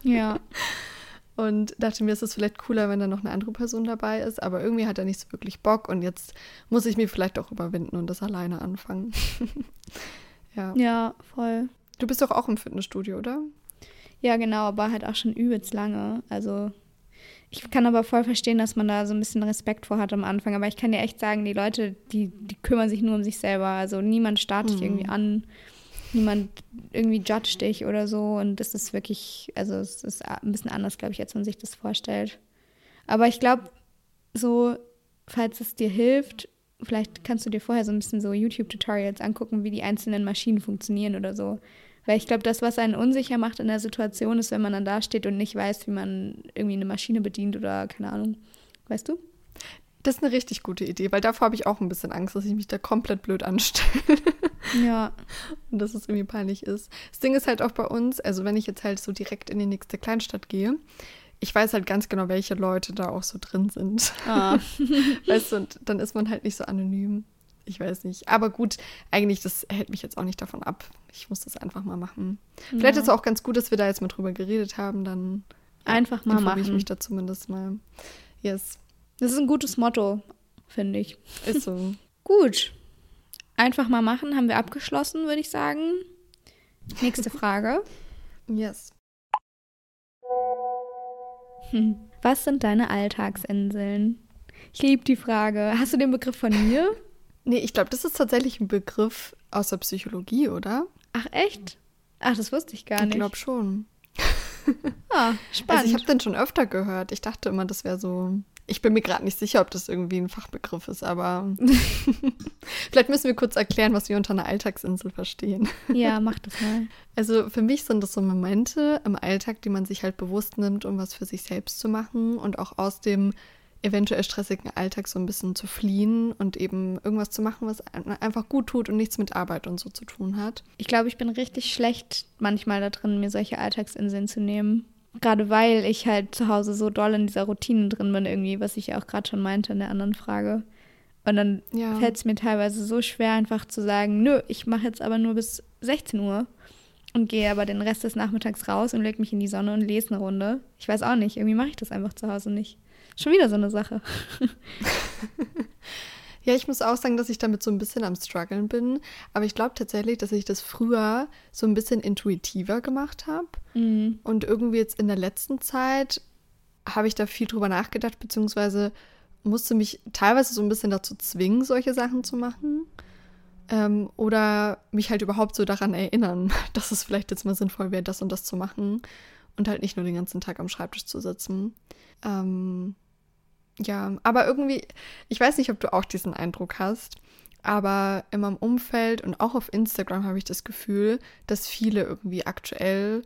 Ja. Und dachte mir, es ist vielleicht cooler, wenn da noch eine andere Person dabei ist. Aber irgendwie hat er nicht so wirklich Bock. Und jetzt muss ich mir vielleicht auch überwinden und das alleine anfangen. ja. Ja, voll. Du bist doch auch im Fitnessstudio, oder? Ja, genau, aber halt auch schon übelst lange. Also ich kann aber voll verstehen, dass man da so ein bisschen Respekt vor hat am Anfang. Aber ich kann dir echt sagen, die Leute, die, die kümmern sich nur um sich selber. Also niemand starrt dich mhm. irgendwie an. Niemand irgendwie judgt dich oder so. Und das ist wirklich, also es ist ein bisschen anders, glaube ich, als man sich das vorstellt. Aber ich glaube, so, falls es dir hilft, vielleicht kannst du dir vorher so ein bisschen so YouTube-Tutorials angucken, wie die einzelnen Maschinen funktionieren oder so. Weil ich glaube, das, was einen unsicher macht in der Situation, ist, wenn man dann da steht und nicht weiß, wie man irgendwie eine Maschine bedient oder keine Ahnung. Weißt du? Das ist eine richtig gute Idee, weil davor habe ich auch ein bisschen Angst, dass ich mich da komplett blöd anstelle. Ja. Und dass es irgendwie peinlich ist. Das Ding ist halt auch bei uns, also wenn ich jetzt halt so direkt in die nächste Kleinstadt gehe, ich weiß halt ganz genau, welche Leute da auch so drin sind. Ah. weißt du, und dann ist man halt nicht so anonym. Ich weiß nicht. Aber gut, eigentlich, das hält mich jetzt auch nicht davon ab. Ich muss das einfach mal machen. Ja. Vielleicht ist es auch ganz gut, dass wir da jetzt mal drüber geredet haben. Dann einfach mal machen. ich mich da zumindest mal. Yes. Das ist ein gutes Motto, finde ich. Ist so. gut. Einfach mal machen, haben wir abgeschlossen, würde ich sagen. Nächste Frage. yes. Was sind deine Alltagsinseln? Ich liebe die Frage. Hast du den Begriff von mir? Nee, ich glaube, das ist tatsächlich ein Begriff aus der Psychologie, oder? Ach, echt? Ach, das wusste ich gar nicht. Ich glaube schon. ah, spannend. Also ich habe den schon öfter gehört. Ich dachte immer, das wäre so ich bin mir gerade nicht sicher, ob das irgendwie ein Fachbegriff ist, aber vielleicht müssen wir kurz erklären, was wir unter einer Alltagsinsel verstehen. Ja, mach das mal. Also für mich sind das so Momente im Alltag, die man sich halt bewusst nimmt, um was für sich selbst zu machen und auch aus dem eventuell stressigen Alltag so ein bisschen zu fliehen und eben irgendwas zu machen, was einfach gut tut und nichts mit Arbeit und so zu tun hat. Ich glaube, ich bin richtig schlecht manchmal da drin, mir solche Alltagsinseln zu nehmen. Gerade weil ich halt zu Hause so doll in dieser Routine drin bin, irgendwie, was ich ja auch gerade schon meinte in der anderen Frage. Und dann ja. fällt es mir teilweise so schwer, einfach zu sagen, nö, ich mache jetzt aber nur bis 16 Uhr und gehe aber den Rest des Nachmittags raus und lege mich in die Sonne und lese eine Runde. Ich weiß auch nicht, irgendwie mache ich das einfach zu Hause nicht. Schon wieder so eine Sache. Ja, ich muss auch sagen, dass ich damit so ein bisschen am struggeln bin. Aber ich glaube tatsächlich, dass ich das früher so ein bisschen intuitiver gemacht habe. Mhm. Und irgendwie jetzt in der letzten Zeit habe ich da viel drüber nachgedacht, beziehungsweise musste mich teilweise so ein bisschen dazu zwingen, solche Sachen zu machen. Ähm, oder mich halt überhaupt so daran erinnern, dass es vielleicht jetzt mal sinnvoll wäre, das und das zu machen. Und halt nicht nur den ganzen Tag am Schreibtisch zu sitzen. Ähm, ja, aber irgendwie, ich weiß nicht, ob du auch diesen Eindruck hast, aber in meinem Umfeld und auch auf Instagram habe ich das Gefühl, dass viele irgendwie aktuell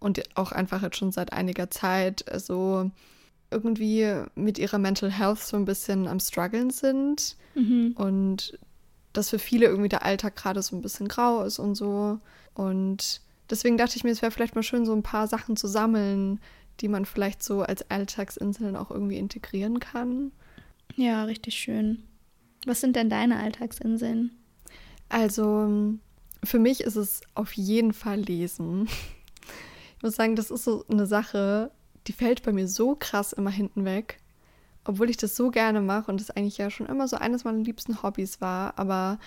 und auch einfach jetzt schon seit einiger Zeit so irgendwie mit ihrer Mental Health so ein bisschen am struggeln sind mhm. und dass für viele irgendwie der Alltag gerade so ein bisschen grau ist und so und deswegen dachte ich mir, es wäre vielleicht mal schön, so ein paar Sachen zu sammeln, die man vielleicht so als Alltagsinseln auch irgendwie integrieren kann. Ja, richtig schön. Was sind denn deine Alltagsinseln? Also für mich ist es auf jeden Fall Lesen. Ich muss sagen, das ist so eine Sache, die fällt bei mir so krass immer hinten weg, obwohl ich das so gerne mache und das eigentlich ja schon immer so eines meiner liebsten Hobbys war. Aber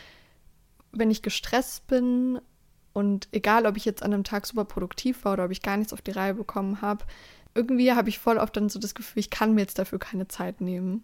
wenn ich gestresst bin und egal, ob ich jetzt an einem Tag super produktiv war oder ob ich gar nichts auf die Reihe bekommen habe, irgendwie habe ich voll oft dann so das Gefühl, ich kann mir jetzt dafür keine Zeit nehmen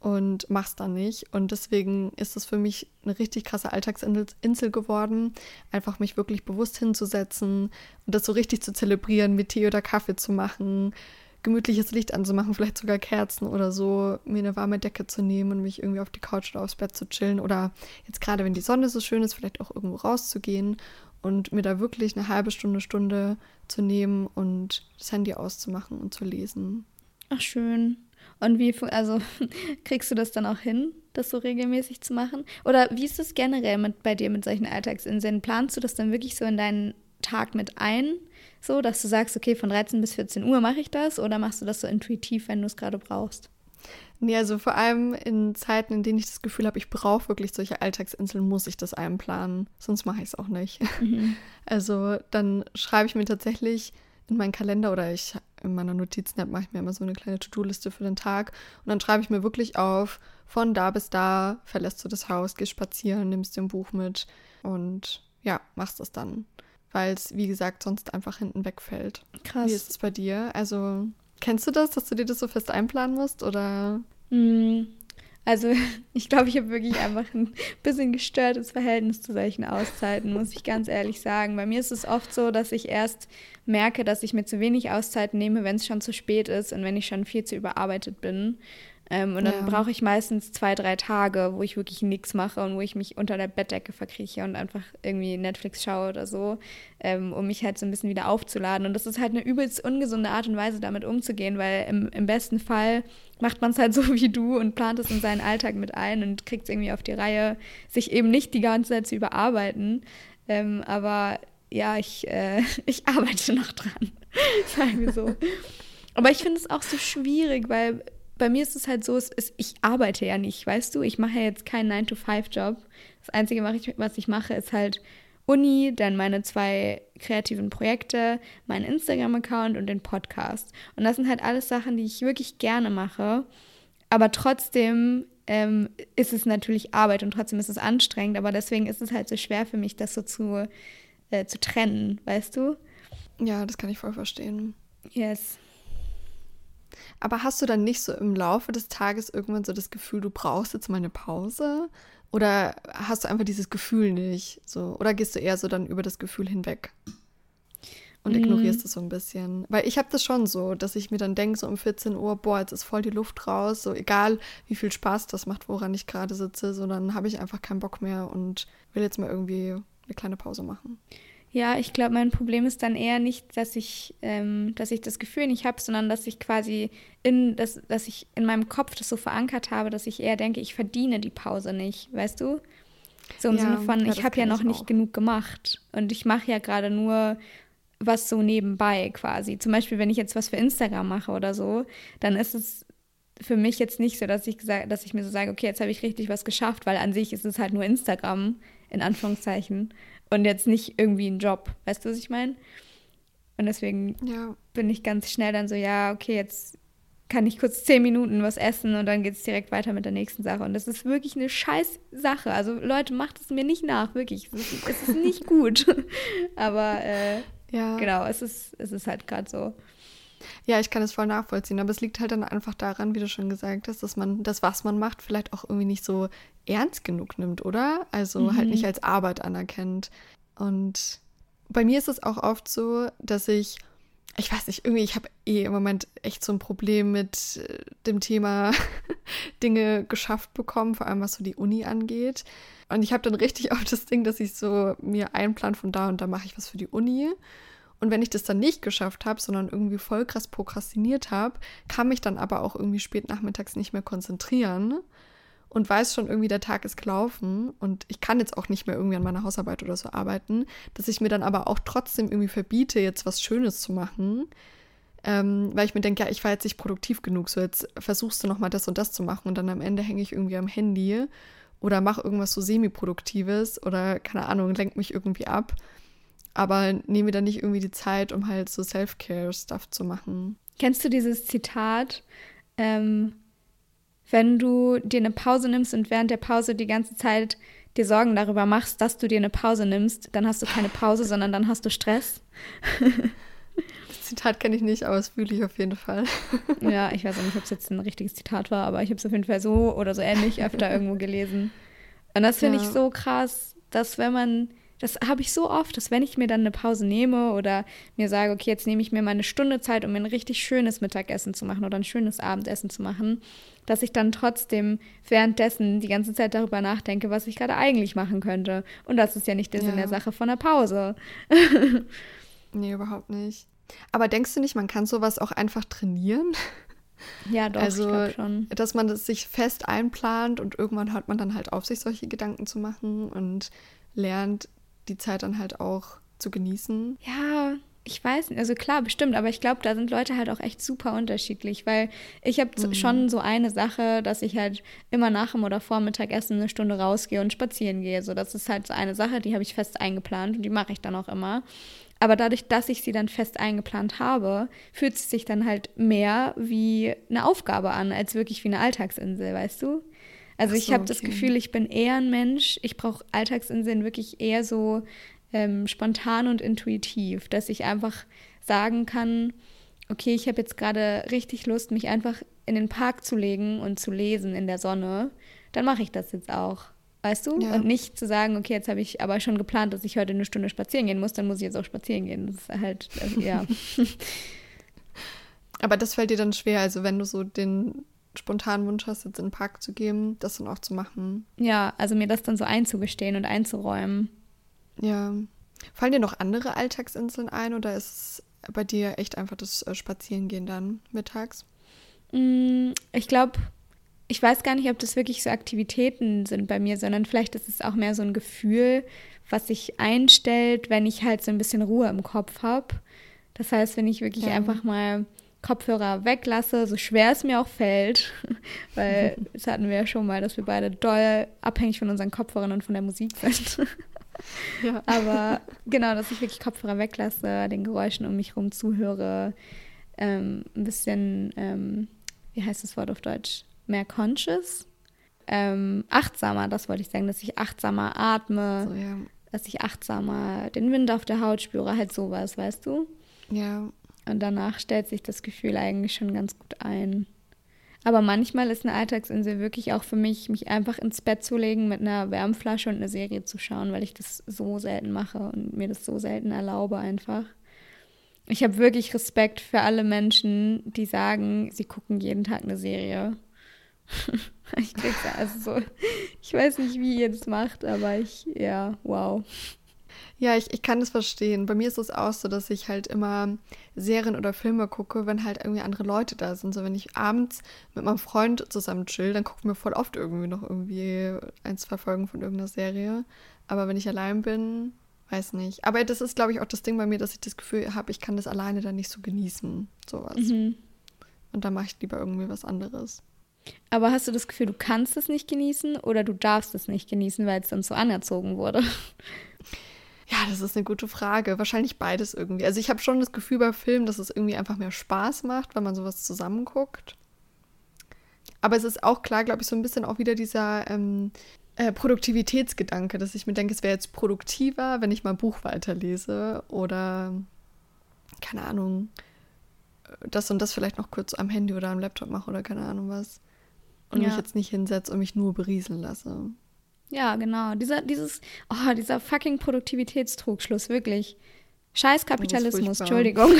und mach's dann nicht. Und deswegen ist es für mich eine richtig krasse Alltagsinsel geworden, einfach mich wirklich bewusst hinzusetzen und das so richtig zu zelebrieren, mit Tee oder Kaffee zu machen, gemütliches Licht anzumachen, vielleicht sogar Kerzen oder so, mir eine warme Decke zu nehmen und mich irgendwie auf die Couch oder aufs Bett zu chillen oder jetzt gerade, wenn die Sonne so schön ist, vielleicht auch irgendwo rauszugehen und mir da wirklich eine halbe Stunde, Stunde zu nehmen und das Handy auszumachen und zu lesen. Ach, schön. Und wie, also kriegst du das dann auch hin, das so regelmäßig zu machen? Oder wie ist es generell mit, bei dir mit solchen Alltagsinseln? Planst du das dann wirklich so in deinen Tag mit ein? So, dass du sagst, okay, von 13 bis 14 Uhr mache ich das? Oder machst du das so intuitiv, wenn du es gerade brauchst? Nee, also vor allem in Zeiten, in denen ich das Gefühl habe, ich brauche wirklich solche Alltagsinseln, muss ich das einplanen. Sonst mache ich es auch nicht. Mhm. Also dann schreibe ich mir tatsächlich in meinen Kalender oder ich in meiner Notizen-App mache ich mir immer so eine kleine To-Do-Liste für den Tag. Und dann schreibe ich mir wirklich auf, von da bis da verlässt du das Haus, gehst spazieren, nimmst dir ein Buch mit und ja, machst das dann. Weil es, wie gesagt, sonst einfach hinten wegfällt. Krass. Wie ist es bei dir? Also Kennst du das, dass du dir das so fest einplanen musst oder? Mm, also ich glaube, ich habe wirklich einfach ein bisschen gestörtes Verhältnis zu solchen Auszeiten, muss ich ganz ehrlich sagen. Bei mir ist es oft so, dass ich erst merke, dass ich mir zu wenig Auszeiten nehme, wenn es schon zu spät ist und wenn ich schon viel zu überarbeitet bin. Ähm, und dann ja. brauche ich meistens zwei, drei Tage, wo ich wirklich nichts mache und wo ich mich unter der Bettdecke verkrieche und einfach irgendwie Netflix schaue oder so, ähm, um mich halt so ein bisschen wieder aufzuladen. Und das ist halt eine übelst ungesunde Art und Weise, damit umzugehen, weil im, im besten Fall macht man es halt so wie du und plant es in seinen Alltag mit ein und kriegt es irgendwie auf die Reihe, sich eben nicht die ganze Zeit zu überarbeiten. Ähm, aber ja, ich, äh, ich arbeite noch dran, sagen wir so. Aber ich finde es auch so schwierig, weil bei mir ist es halt so, es ist, ich arbeite ja nicht, weißt du? Ich mache ja jetzt keinen 9-to-5-Job. Das Einzige, was ich mache, ist halt Uni, dann meine zwei kreativen Projekte, meinen Instagram-Account und den Podcast. Und das sind halt alles Sachen, die ich wirklich gerne mache. Aber trotzdem ähm, ist es natürlich Arbeit und trotzdem ist es anstrengend. Aber deswegen ist es halt so schwer für mich, das so zu, äh, zu trennen, weißt du? Ja, das kann ich voll verstehen. Yes. Aber hast du dann nicht so im Laufe des Tages irgendwann so das Gefühl, du brauchst jetzt mal eine Pause? Oder hast du einfach dieses Gefühl nicht? So, oder gehst du eher so dann über das Gefühl hinweg? Und mm. ignorierst es so ein bisschen. Weil ich habe das schon so, dass ich mir dann denke, so um 14 Uhr, boah, jetzt ist voll die Luft raus. So egal, wie viel Spaß das macht, woran ich gerade sitze, so dann habe ich einfach keinen Bock mehr und will jetzt mal irgendwie eine kleine Pause machen. Ja, ich glaube, mein Problem ist dann eher nicht, dass ich, ähm, dass ich das Gefühl nicht habe, sondern dass ich quasi in, dass, dass ich in meinem Kopf das so verankert habe, dass ich eher denke, ich verdiene die Pause nicht, weißt du? So im ja, Sinne von, ja, ich habe ja noch nicht genug gemacht und ich mache ja gerade nur was so nebenbei quasi. Zum Beispiel, wenn ich jetzt was für Instagram mache oder so, dann ist es für mich jetzt nicht so, dass ich, dass ich mir so sage, okay, jetzt habe ich richtig was geschafft, weil an sich ist es halt nur Instagram, in Anführungszeichen und jetzt nicht irgendwie ein Job. Weißt du, was ich meine? Und deswegen ja. bin ich ganz schnell dann so, ja, okay, jetzt kann ich kurz zehn Minuten was essen und dann geht es direkt weiter mit der nächsten Sache. Und das ist wirklich eine scheiß Sache. Also Leute, macht es mir nicht nach, wirklich. Es ist, es ist nicht gut. Aber äh, ja. genau, es ist, es ist halt gerade so. Ja, ich kann es voll nachvollziehen, aber es liegt halt dann einfach daran, wie du schon gesagt hast, dass man das, was man macht, vielleicht auch irgendwie nicht so ernst genug nimmt, oder? Also mhm. halt nicht als Arbeit anerkennt. Und bei mir ist es auch oft so, dass ich, ich weiß nicht, irgendwie, ich habe eh im Moment echt so ein Problem mit äh, dem Thema Dinge geschafft bekommen, vor allem was so die Uni angeht. Und ich habe dann richtig oft das Ding, dass ich so mir einplan von da und da mache ich was für die Uni. Und wenn ich das dann nicht geschafft habe, sondern irgendwie voll krass prokrastiniert habe, kann mich dann aber auch irgendwie spät nachmittags nicht mehr konzentrieren und weiß schon irgendwie, der Tag ist gelaufen und ich kann jetzt auch nicht mehr irgendwie an meiner Hausarbeit oder so arbeiten, dass ich mir dann aber auch trotzdem irgendwie verbiete, jetzt was Schönes zu machen, ähm, weil ich mir denke, ja, ich war jetzt nicht produktiv genug, so jetzt versuchst du nochmal das und das zu machen und dann am Ende hänge ich irgendwie am Handy oder mache irgendwas so semi-produktives oder keine Ahnung, lenk mich irgendwie ab aber nehme dann nicht irgendwie die Zeit, um halt so Self-Care-Stuff zu machen. Kennst du dieses Zitat? Ähm, wenn du dir eine Pause nimmst und während der Pause die ganze Zeit dir Sorgen darüber machst, dass du dir eine Pause nimmst, dann hast du keine Pause, sondern dann hast du Stress. das Zitat kenne ich nicht, aber es fühle ich auf jeden Fall. ja, ich weiß auch nicht, ob es jetzt ein richtiges Zitat war, aber ich habe es auf jeden Fall so oder so ähnlich öfter irgendwo gelesen. Und das finde ja. ich so krass, dass wenn man das habe ich so oft, dass wenn ich mir dann eine Pause nehme oder mir sage, okay, jetzt nehme ich mir mal eine Stunde Zeit, um mir ein richtig schönes Mittagessen zu machen oder ein schönes Abendessen zu machen, dass ich dann trotzdem währenddessen die ganze Zeit darüber nachdenke, was ich gerade eigentlich machen könnte. Und das ist ja nicht der ja. Sinn der Sache von der Pause. nee, überhaupt nicht. Aber denkst du nicht, man kann sowas auch einfach trainieren? Ja, doch, also, schon. Dass man das sich fest einplant und irgendwann hört man dann halt auf, sich solche Gedanken zu machen und lernt, die Zeit dann halt auch zu genießen. Ja, ich weiß nicht, also klar, bestimmt, aber ich glaube, da sind Leute halt auch echt super unterschiedlich, weil ich habe mhm. schon so eine Sache, dass ich halt immer nach dem oder vor Mittagessen eine Stunde rausgehe und spazieren gehe. So, das ist halt so eine Sache, die habe ich fest eingeplant und die mache ich dann auch immer. Aber dadurch, dass ich sie dann fest eingeplant habe, fühlt es sich dann halt mehr wie eine Aufgabe an, als wirklich wie eine Alltagsinsel, weißt du? Also so, ich habe okay. das Gefühl, ich bin eher ein Mensch. Ich brauche Alltagsinseln wirklich eher so ähm, spontan und intuitiv, dass ich einfach sagen kann, okay, ich habe jetzt gerade richtig Lust, mich einfach in den Park zu legen und zu lesen in der Sonne. Dann mache ich das jetzt auch. Weißt du? Ja. Und nicht zu sagen, okay, jetzt habe ich aber schon geplant, dass ich heute eine Stunde spazieren gehen muss, dann muss ich jetzt auch spazieren gehen. Das ist halt, äh, ja. aber das fällt dir dann schwer, also wenn du so den spontanen Wunsch hast, jetzt in den Park zu gehen, das dann auch zu machen. Ja, also mir das dann so einzugestehen und einzuräumen. Ja. Fallen dir noch andere Alltagsinseln ein oder ist es bei dir echt einfach das äh, Spazierengehen dann mittags? Mm, ich glaube, ich weiß gar nicht, ob das wirklich so Aktivitäten sind bei mir, sondern vielleicht ist es auch mehr so ein Gefühl, was sich einstellt, wenn ich halt so ein bisschen Ruhe im Kopf habe. Das heißt, wenn ich wirklich ja. einfach mal Kopfhörer weglasse, so schwer es mir auch fällt, weil das hatten wir ja schon mal, dass wir beide doll abhängig von unseren Kopfhörern und von der Musik sind. Ja. Aber genau, dass ich wirklich Kopfhörer weglasse, den Geräuschen um mich herum zuhöre, ähm, ein bisschen, ähm, wie heißt das Wort auf Deutsch? Mehr conscious? Ähm, achtsamer, das wollte ich sagen, dass ich achtsamer atme, so, ja. dass ich achtsamer den Wind auf der Haut spüre, halt sowas, weißt du? Ja. Und danach stellt sich das Gefühl eigentlich schon ganz gut ein. Aber manchmal ist eine Alltagsinsel wirklich auch für mich, mich einfach ins Bett zu legen mit einer Wärmflasche und eine Serie zu schauen, weil ich das so selten mache und mir das so selten erlaube einfach. Ich habe wirklich Respekt für alle Menschen, die sagen, sie gucken jeden Tag eine Serie. ich krieg's also so, ich weiß nicht, wie ihr das macht, aber ich, ja, wow. Ja, ich, ich kann das verstehen. Bei mir ist es auch so, dass ich halt immer Serien oder Filme gucke, wenn halt irgendwie andere Leute da sind. So, wenn ich abends mit meinem Freund zusammen chill, dann gucken wir voll oft irgendwie noch irgendwie ein, zwei Folgen von irgendeiner Serie. Aber wenn ich allein bin, weiß nicht. Aber das ist, glaube ich, auch das Ding bei mir, dass ich das Gefühl habe, ich kann das alleine dann nicht so genießen. Sowas. Mhm. Und dann mache ich lieber irgendwie was anderes. Aber hast du das Gefühl, du kannst es nicht genießen oder du darfst es nicht genießen, weil es dann so anerzogen wurde? Ja, das ist eine gute Frage. Wahrscheinlich beides irgendwie. Also ich habe schon das Gefühl bei Filmen, dass es irgendwie einfach mehr Spaß macht, wenn man sowas zusammenguckt. Aber es ist auch klar, glaube ich, so ein bisschen auch wieder dieser ähm, äh, Produktivitätsgedanke, dass ich mir denke, es wäre jetzt produktiver, wenn ich mal ein Buch weiterlese oder keine Ahnung, das und das vielleicht noch kurz am Handy oder am Laptop mache oder keine Ahnung was. Und ja. mich jetzt nicht hinsetze und mich nur berieseln lasse. Ja, genau. Dieser, dieses, oh, dieser fucking Produktivitätstrugschluss, wirklich. Scheiß Kapitalismus, Entschuldigung.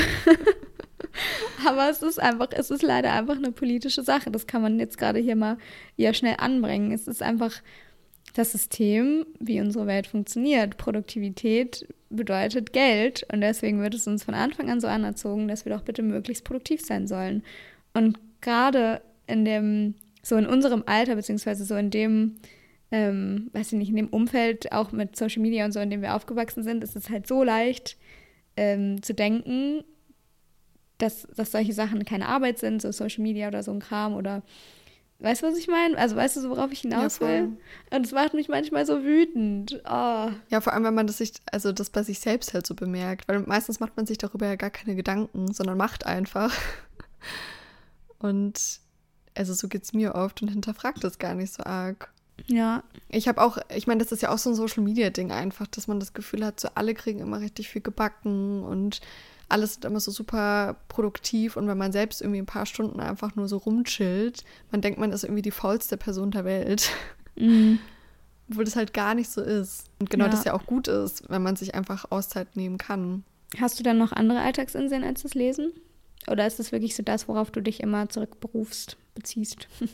Aber es ist einfach, es ist leider einfach eine politische Sache. Das kann man jetzt gerade hier mal ja schnell anbringen. Es ist einfach das System, wie unsere Welt funktioniert. Produktivität bedeutet Geld und deswegen wird es uns von Anfang an so anerzogen, dass wir doch bitte möglichst produktiv sein sollen. Und gerade in dem, so in unserem Alter, beziehungsweise so in dem ähm, weiß ich nicht, in dem Umfeld, auch mit Social Media und so, in dem wir aufgewachsen sind, ist es halt so leicht ähm, zu denken, dass, dass solche Sachen keine Arbeit sind, so Social Media oder so ein Kram oder weißt du, was ich meine? Also weißt du, worauf ich hinaus ja, will? Und es macht mich manchmal so wütend. Oh. Ja, vor allem, wenn man das sich, also das bei sich selbst halt so bemerkt, weil meistens macht man sich darüber ja gar keine Gedanken, sondern macht einfach. Und also so geht es mir oft und hinterfragt das gar nicht so arg. Ja. Ich habe auch, ich meine, das ist ja auch so ein Social Media Ding einfach, dass man das Gefühl hat, so alle kriegen immer richtig viel gebacken und alles ist immer so super produktiv und wenn man selbst irgendwie ein paar Stunden einfach nur so rumchillt, man denkt, man ist irgendwie die faulste Person der Welt. Mhm. Obwohl das halt gar nicht so ist. Und genau ja. das ja auch gut ist, wenn man sich einfach Auszeit nehmen kann. Hast du dann noch andere Alltagsinseln als das Lesen? Oder ist das wirklich so das, worauf du dich immer zurückberufst, beziehst?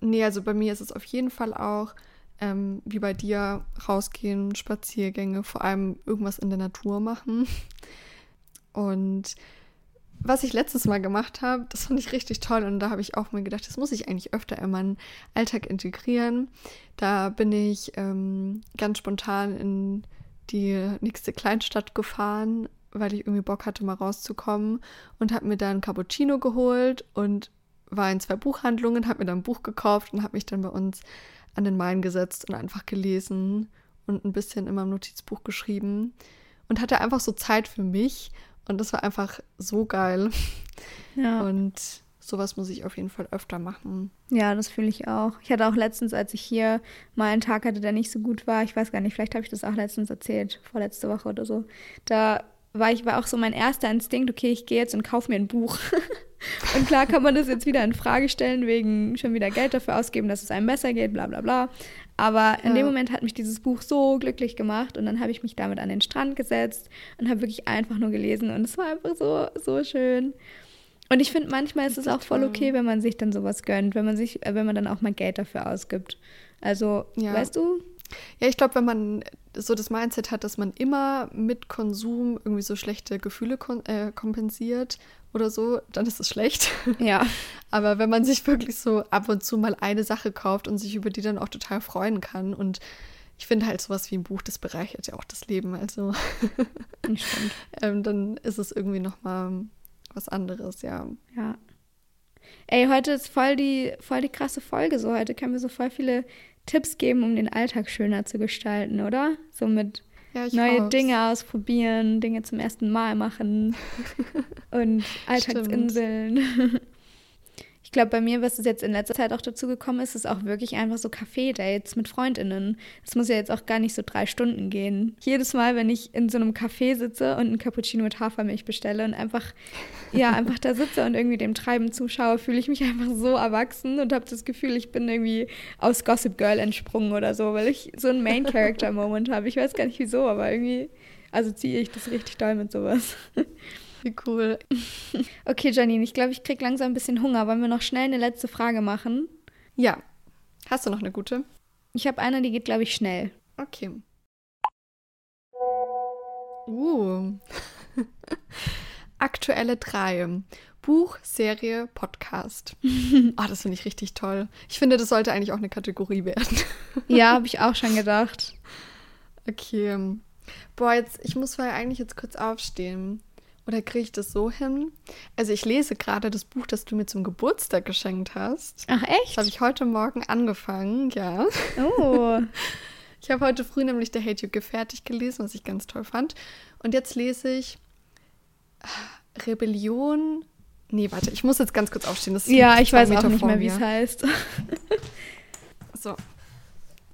Nee, also bei mir ist es auf jeden Fall auch, ähm, wie bei dir, rausgehen, Spaziergänge, vor allem irgendwas in der Natur machen. Und was ich letztes Mal gemacht habe, das fand ich richtig toll und da habe ich auch mir gedacht, das muss ich eigentlich öfter in meinen Alltag integrieren. Da bin ich ähm, ganz spontan in die nächste Kleinstadt gefahren, weil ich irgendwie Bock hatte, mal rauszukommen und habe mir da ein Cappuccino geholt und war in zwei Buchhandlungen, habe mir dann ein Buch gekauft und habe mich dann bei uns an den Main gesetzt und einfach gelesen und ein bisschen in meinem Notizbuch geschrieben und hatte einfach so Zeit für mich und das war einfach so geil. Ja. Und sowas muss ich auf jeden Fall öfter machen. Ja, das fühle ich auch. Ich hatte auch letztens, als ich hier mal einen Tag hatte, der nicht so gut war, ich weiß gar nicht, vielleicht habe ich das auch letztens erzählt, vorletzte Woche oder so. Da war ich war auch so mein erster Instinkt, okay, ich gehe jetzt und kaufe mir ein Buch. und klar kann man das jetzt wieder in Frage stellen, wegen schon wieder Geld dafür ausgeben, dass es einem besser geht, bla bla bla. Aber in ja. dem Moment hat mich dieses Buch so glücklich gemacht und dann habe ich mich damit an den Strand gesetzt und habe wirklich einfach nur gelesen und es war einfach so, so schön. Und ich finde, manchmal ist es auch voll okay, wenn man sich dann sowas gönnt, wenn man sich, äh, wenn man dann auch mal Geld dafür ausgibt. Also, ja. weißt du? Ja, ich glaube, wenn man so das Mindset hat, dass man immer mit Konsum irgendwie so schlechte Gefühle kon äh, kompensiert oder so, dann ist es schlecht. Ja. Aber wenn man sich wirklich so ab und zu mal eine Sache kauft und sich über die dann auch total freuen kann und ich finde halt sowas wie ein Buch, das bereichert ja auch das Leben. Also ähm, dann ist es irgendwie noch mal was anderes, ja. Ja. Ey, heute ist voll die, voll die krasse Folge. So heute können wir so voll viele Tipps geben, um den Alltag schöner zu gestalten, oder? So mit ja, neue hoff's. Dinge ausprobieren, Dinge zum ersten Mal machen und Alltagsinseln. Ich glaube, bei mir, was es jetzt in letzter Zeit auch dazu gekommen ist, ist auch wirklich einfach so Café-Dates mit FreundInnen. Das muss ja jetzt auch gar nicht so drei Stunden gehen. Jedes Mal, wenn ich in so einem Café sitze und ein Cappuccino mit Hafermilch bestelle und einfach, ja, einfach da sitze und irgendwie dem Treiben zuschaue, fühle ich mich einfach so erwachsen und habe das Gefühl, ich bin irgendwie aus Gossip Girl entsprungen oder so, weil ich so einen Main-Character-Moment habe. Ich weiß gar nicht wieso, aber irgendwie assoziiere ich das richtig doll mit sowas. Wie cool. Okay, Janine, ich glaube, ich kriege langsam ein bisschen Hunger. Wollen wir noch schnell eine letzte Frage machen? Ja. Hast du noch eine gute? Ich habe eine, die geht, glaube ich, schnell. Okay. Uh. Aktuelle drei. Buch, Serie, Podcast. oh, das finde ich richtig toll. Ich finde, das sollte eigentlich auch eine Kategorie werden. ja, habe ich auch schon gedacht. Okay. Boah, jetzt, ich muss vorher eigentlich jetzt kurz aufstehen. Oder kriege ich das so hin? Also ich lese gerade das Buch, das du mir zum Geburtstag geschenkt hast. Ach echt? Das habe ich heute Morgen angefangen, ja. Oh. Ich habe heute früh nämlich The Hate You Give fertig gelesen, was ich ganz toll fand. Und jetzt lese ich Rebellion. Nee, warte, ich muss jetzt ganz kurz aufstehen. Das ja, ich weiß Meter auch nicht mehr, wie es heißt. so.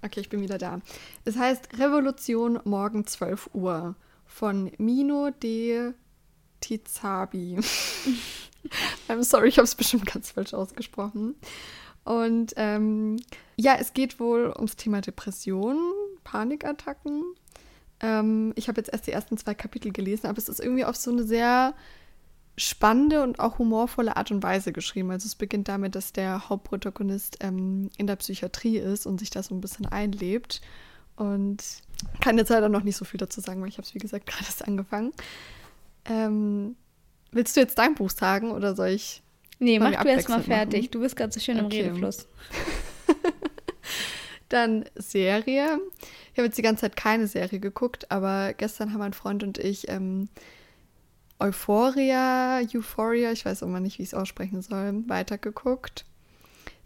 Okay, ich bin wieder da. Es heißt Revolution morgen 12 Uhr von Mino de Tizabi. I'm sorry, ich habe es bestimmt ganz falsch ausgesprochen. Und ähm, ja, es geht wohl ums Thema Depressionen, Panikattacken. Ähm, ich habe jetzt erst die ersten zwei Kapitel gelesen, aber es ist irgendwie auf so eine sehr spannende und auch humorvolle Art und Weise geschrieben. Also es beginnt damit, dass der Hauptprotagonist ähm, in der Psychiatrie ist und sich da so ein bisschen einlebt. Und kann jetzt leider noch nicht so viel dazu sagen, weil ich habe es, wie gesagt, gerade erst angefangen. Ähm, willst du jetzt dein Buch sagen oder soll ich? Nee, mach du erst mal fertig. Machen? Du bist gerade so schön okay. im Redefluss. Dann Serie. Ich habe jetzt die ganze Zeit keine Serie geguckt, aber gestern haben mein Freund und ich ähm, Euphoria, Euphoria, ich weiß immer nicht, wie ich es aussprechen soll, weitergeguckt.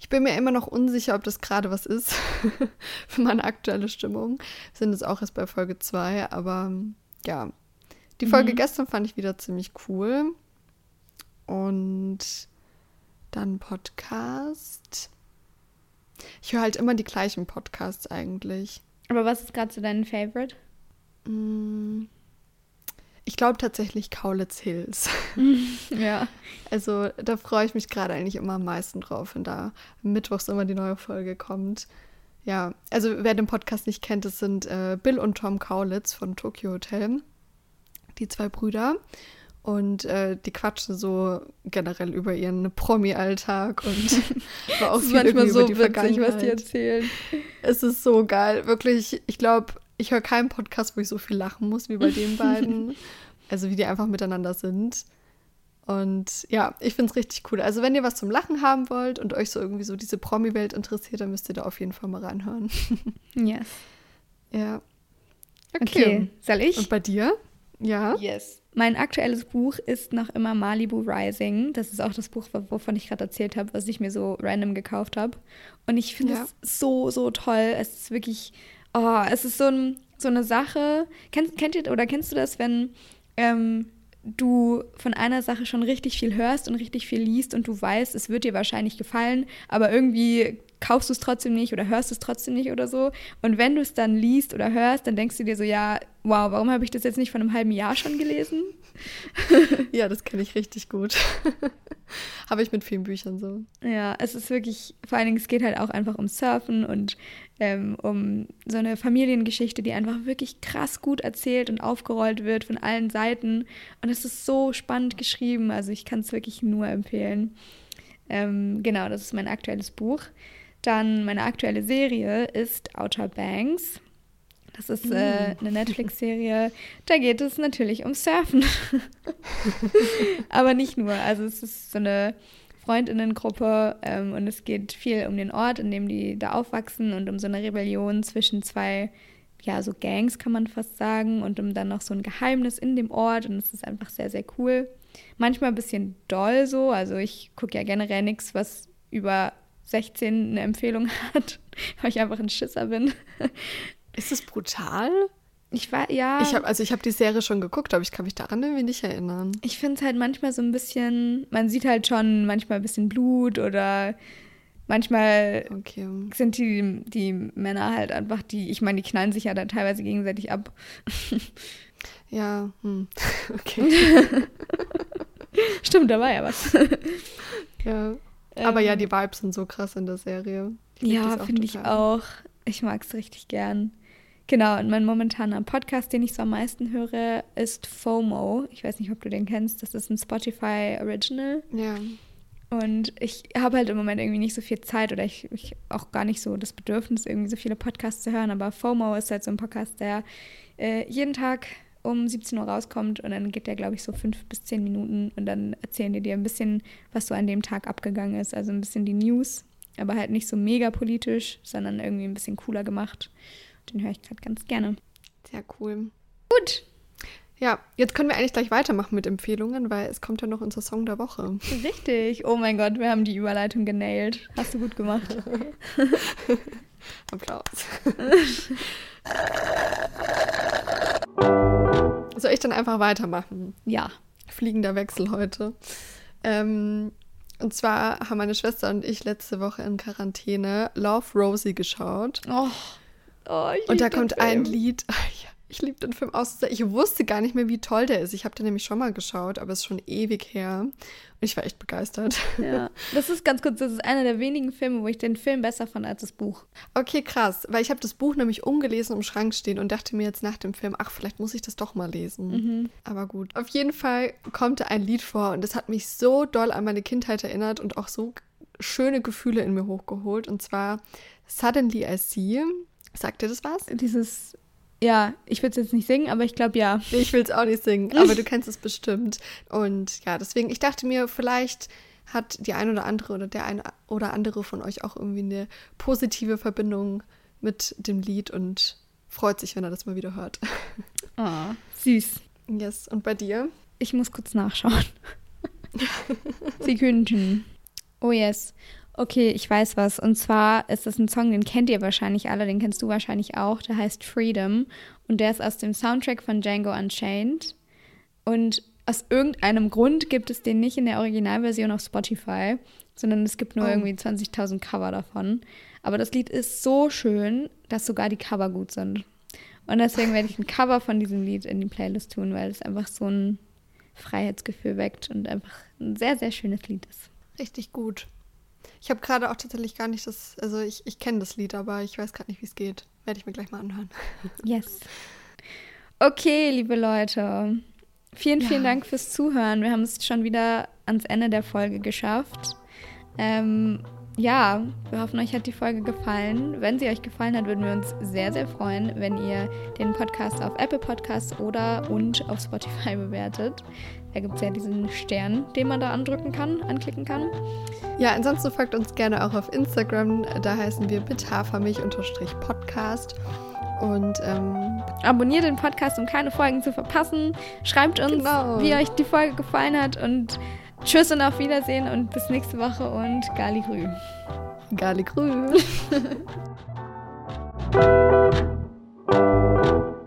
Ich bin mir immer noch unsicher, ob das gerade was ist für meine aktuelle Stimmung. Wir sind jetzt auch erst bei Folge 2, aber ja, die Folge mhm. gestern fand ich wieder ziemlich cool. Und dann Podcast. Ich höre halt immer die gleichen Podcasts eigentlich. Aber was ist gerade so dein Favorite? Mm. Ich glaube tatsächlich Kaulitz Hills. ja. Also da freue ich mich gerade eigentlich immer am meisten drauf, wenn da mittwochs immer die neue Folge kommt. Ja, also wer den Podcast nicht kennt, das sind äh, Bill und Tom Kaulitz von Tokyo Hotel die zwei Brüder. Und äh, die quatschen so generell über ihren Promi-Alltag und war auch viel manchmal so über die witzig, was die erzählen. Es ist so geil. Wirklich, ich glaube, ich höre keinen Podcast, wo ich so viel lachen muss wie bei den beiden. also wie die einfach miteinander sind. Und ja, ich finde es richtig cool. Also wenn ihr was zum Lachen haben wollt und euch so irgendwie so diese Promi-Welt interessiert, dann müsst ihr da auf jeden Fall mal reinhören. yes. Ja. Okay. okay. Soll ich? Und bei dir? Ja. Yes. Mein aktuelles Buch ist noch immer Malibu Rising. Das ist auch das Buch, wovon ich gerade erzählt habe, was ich mir so random gekauft habe. Und ich finde ja. es so, so toll. Es ist wirklich, oh, es ist so, ein, so eine Sache. Kennt, kennt ihr oder kennst du das, wenn ähm, du von einer Sache schon richtig viel hörst und richtig viel liest und du weißt, es wird dir wahrscheinlich gefallen, aber irgendwie kaufst du es trotzdem nicht oder hörst es trotzdem nicht oder so. Und wenn du es dann liest oder hörst, dann denkst du dir so, ja, wow, warum habe ich das jetzt nicht von einem halben Jahr schon gelesen? ja, das kenne ich richtig gut. habe ich mit vielen Büchern so. Ja, es ist wirklich, vor allen Dingen, es geht halt auch einfach um Surfen und ähm, um so eine Familiengeschichte, die einfach wirklich krass gut erzählt und aufgerollt wird von allen Seiten. Und es ist so spannend geschrieben, also ich kann es wirklich nur empfehlen. Ähm, genau, das ist mein aktuelles Buch. Dann meine aktuelle Serie ist Outer Banks. Das ist äh, mm. eine Netflix-Serie. Da geht es natürlich um Surfen. Aber nicht nur. Also es ist so eine Freundinnengruppe ähm, und es geht viel um den Ort, in dem die da aufwachsen und um so eine Rebellion zwischen zwei, ja, so Gangs kann man fast sagen und um dann noch so ein Geheimnis in dem Ort und es ist einfach sehr, sehr cool. Manchmal ein bisschen doll so. Also ich gucke ja generell nichts, was über 16 eine Empfehlung hat, weil ich einfach ein Schisser bin. Ist es brutal? Ich war, ja. Ich habe also ich habe die Serie schon geguckt, aber ich kann mich daran irgendwie nicht erinnern. Ich finde es halt manchmal so ein bisschen, man sieht halt schon manchmal ein bisschen Blut oder manchmal okay. sind die, die Männer halt einfach die, ich meine, die knallen sich ja dann teilweise gegenseitig ab. Ja, hm. okay. Stimmt, da war ja was. ja. Aber ähm, ja, die Vibes sind so krass in der Serie. Ja, finde ich auch. Ich mag es richtig gern. Genau, und mein momentaner Podcast, den ich so am meisten höre, ist FOMO. Ich weiß nicht, ob du den kennst. Das ist ein Spotify Original. Ja. Und ich habe halt im Moment irgendwie nicht so viel Zeit oder ich, ich auch gar nicht so das Bedürfnis, irgendwie so viele Podcasts zu hören. Aber FOMO ist halt so ein Podcast, der äh, jeden Tag um 17 Uhr rauskommt und dann geht der, glaube ich, so fünf bis zehn Minuten und dann erzählen die dir ein bisschen, was so an dem Tag abgegangen ist. Also ein bisschen die News, aber halt nicht so mega politisch, sondern irgendwie ein bisschen cooler gemacht. Den höre ich gerade ganz gerne. Sehr cool. Gut. Ja, jetzt können wir eigentlich gleich weitermachen mit Empfehlungen, weil es kommt ja noch unser Song der Woche. Richtig. Oh mein Gott, wir haben die Überleitung genailt. Hast du gut gemacht. Applaus. Soll ich dann einfach weitermachen? Ja. Fliegender Wechsel heute. Ähm, und zwar haben meine Schwester und ich letzte Woche in Quarantäne Love Rosie geschaut. Oh. oh und da kommt ein Lied. Ich liebe den Film aus. Ich wusste gar nicht mehr, wie toll der ist. Ich habe den nämlich schon mal geschaut, aber es ist schon ewig her. Und ich war echt begeistert. Ja, das ist ganz kurz, das ist einer der wenigen Filme, wo ich den Film besser fand als das Buch. Okay, krass. Weil ich habe das Buch nämlich umgelesen im Schrank stehen und dachte mir jetzt nach dem Film, ach, vielleicht muss ich das doch mal lesen. Mhm. Aber gut. Auf jeden Fall kommt da ein Lied vor und das hat mich so doll an meine Kindheit erinnert und auch so schöne Gefühle in mir hochgeholt. Und zwar Suddenly I See. Sagt dir das was? Dieses ja, ich will es jetzt nicht singen, aber ich glaube ja. Ich will es auch nicht singen, aber du kennst es bestimmt. Und ja, deswegen, ich dachte mir, vielleicht hat die ein oder andere oder der ein oder andere von euch auch irgendwie eine positive Verbindung mit dem Lied und freut sich, wenn er das mal wieder hört. Oh, süß. Yes, und bei dir? Ich muss kurz nachschauen. Sekündchen. Oh yes. Okay, ich weiß was. Und zwar ist das ein Song, den kennt ihr wahrscheinlich alle, den kennst du wahrscheinlich auch. Der heißt Freedom. Und der ist aus dem Soundtrack von Django Unchained. Und aus irgendeinem Grund gibt es den nicht in der Originalversion auf Spotify, sondern es gibt nur oh. irgendwie 20.000 Cover davon. Aber das Lied ist so schön, dass sogar die Cover gut sind. Und deswegen werde ich ein Cover von diesem Lied in die Playlist tun, weil es einfach so ein Freiheitsgefühl weckt und einfach ein sehr, sehr schönes Lied ist. Richtig gut. Ich habe gerade auch tatsächlich gar nicht das, also ich, ich kenne das Lied, aber ich weiß gerade nicht, wie es geht. Werde ich mir gleich mal anhören. Yes. Okay, liebe Leute. Vielen, ja. vielen Dank fürs Zuhören. Wir haben es schon wieder ans Ende der Folge geschafft. Ähm, ja, wir hoffen, euch hat die Folge gefallen. Wenn sie euch gefallen hat, würden wir uns sehr, sehr freuen, wenn ihr den Podcast auf Apple Podcasts oder und auf Spotify bewertet. Da gibt es ja diesen Stern, den man da andrücken kann, anklicken kann. Ja, ansonsten folgt uns gerne auch auf Instagram. Da heißen wir bithafermilch-podcast. Und ähm, abonniert den Podcast, um keine Folgen zu verpassen. Schreibt uns, genau. wie euch die Folge gefallen hat. Und tschüss und auf Wiedersehen und bis nächste Woche und Gali Grü. Gali Grü.